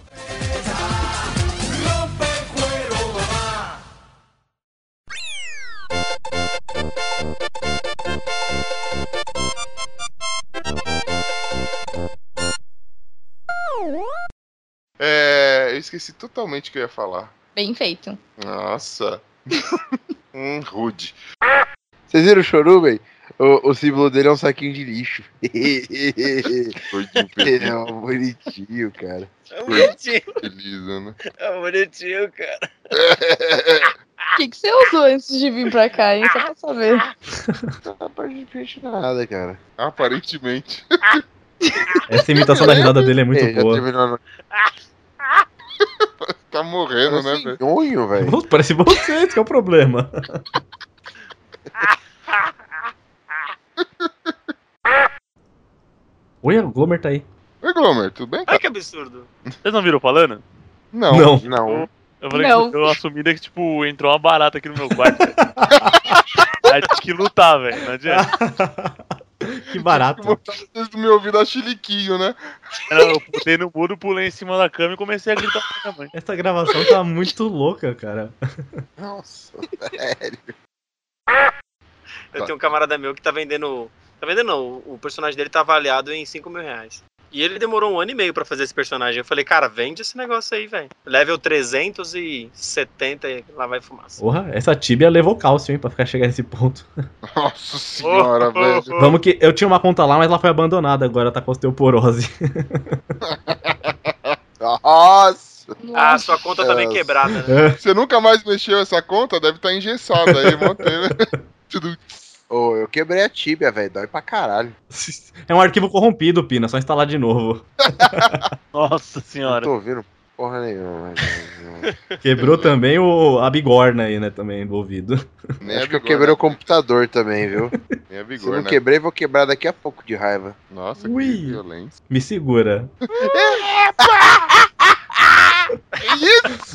É, eu esqueci totalmente o que eu ia falar. Bem feito. Nossa. hum, rude. Vocês viram o Choruben? O, o símbolo dele é um saquinho de lixo. Ele é um bonitinho, cara. É bonitinho. Feliz, né? É bonitinho, cara. O que, que você usou antes de vir pra cá, hein? Só pra saber. Não nada, cara. Aparentemente. Essa imitação da risada dele é muito já boa. Tá morrendo, né, velho? Sonho, velho. Parece você, esse que é o problema. Oi, o Glomer tá aí. Oi, Glomer, tudo bem? Olha que absurdo. Vocês não viram falando? Não. Não. Não. Eu falei Não. que eu assumi que, tipo, entrou uma barata aqui no meu quarto. velho. Aí tinha que lutar, velho. Não adianta. Que barato. Vocês do meu ouvido a chiliquinho, né? Era, Eu botei no mudo, pulei em cima da cama e comecei a gritar pra minha mãe. Essa gravação tá muito louca, cara. Nossa, sério. Eu tenho um camarada meu que tá vendendo. Tá vendendo não, o personagem dele tá avaliado em 5 mil reais. E ele demorou um ano e meio pra fazer esse personagem. Eu falei, cara, vende esse negócio aí, velho. Level 370 e lá vai fumaça. Porra, essa tíbia levou cálcio, hein, pra ficar chegar nesse ponto. Nossa senhora, Oh, velho. oh, oh. Vamos que eu tinha uma conta lá, mas ela foi abandonada, agora tá com osteoporose. Nossa. Ah, sua conta tá bem Nossa. quebrada, né? Você nunca mais mexeu essa conta? Deve estar engessada aí, mantém, né? Tudo. Ô, eu quebrei a tíbia, velho. Dói pra caralho. É um arquivo corrompido, Pina, só instalar de novo. Nossa Não senhora. tô ouvindo porra nenhuma. Quebrou também o, a bigorna aí, né, também envolvido. Nem Acho que eu bigorna, quebrei o computador também, viu? Nem a Se vigor, não né? quebrei, vou quebrar daqui a pouco de raiva. Nossa, Ui. que violência. Me segura.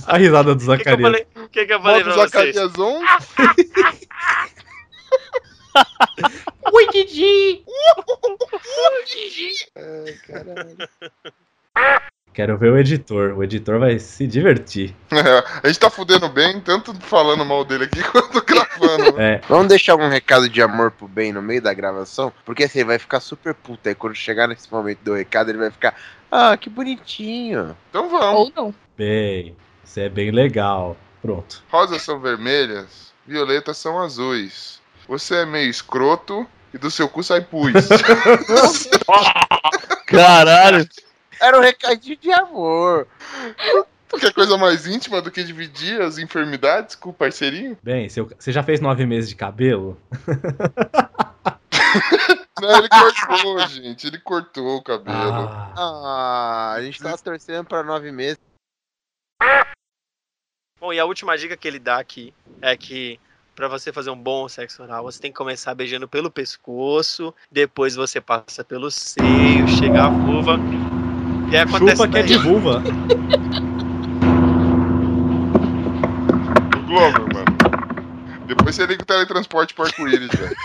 A risada do O que, que eu Zacarias. falei, o que, que eu falei Modo pra vocês? Zacarias on. Ui, Didi! Ai, caralho. Quero ver o editor. O editor vai se divertir. a gente tá fudendo bem, tanto falando mal dele aqui quanto gravando. É, Vamos deixar um recado de amor pro bem no meio da gravação? Porque assim, ele vai ficar super puto. Aí quando chegar nesse momento do recado, ele vai ficar. Ah, que bonitinho. Então vamos. Ou não. bem. Isso é bem legal. Pronto. Rosas são vermelhas, violetas são azuis. Você é meio escroto e do seu cu sai pus. Caralho. Era um recadinho de amor. Quer coisa mais íntima do que dividir as enfermidades com o parceirinho? Bem, seu- você já fez nove meses de cabelo? Não, ele cortou, gente. Ele cortou o cabelo. Ah, Ah, a gente tava torcendo pra nove meses. Bom, e a última dica que ele dá aqui é que pra você fazer um bom sexo oral, você tem que começar beijando pelo pescoço, depois você passa pelo seio, chega a vulva. E aí acontece chupa que é de vulva. O Glomer, mano. Depois você liga o teletransporte pro arco-íris, velho.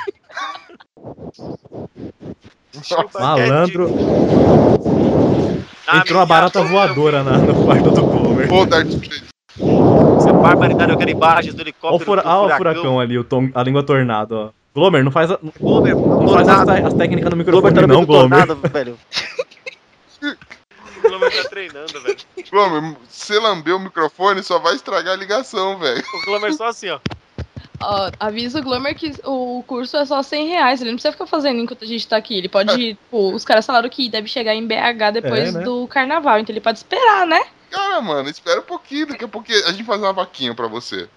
É Malandro. Ah, Entrou uma minha- barata voadora na- no quarto do Glomer. Pô, Darth. Isso é barbaridade, eu quero imagens do Olha o, helicóptero. fura... o furacão ali, o tom- a língua tornado, ó. Glomer, não faz, a... Glomer, não faz as, as técnicas no Glomer microfone, tá no não, Glomer. tornado, velho. O Glomer tá treinando, velho. Glomer, se lamber o microfone, só vai estragar a ligação, velho. O Glomer só assim, ó. Ó, avisa o Glomer que o curso é só 100 reais. Ele não precisa ficar fazendo enquanto a gente tá aqui. Ele pode. tipo, os caras falaram que deve chegar em BH depois É, né? do carnaval. Então ele pode esperar, né? Cara, mano, espera um pouquinho. Daqui a pouco a gente faz uma vaquinha pra você.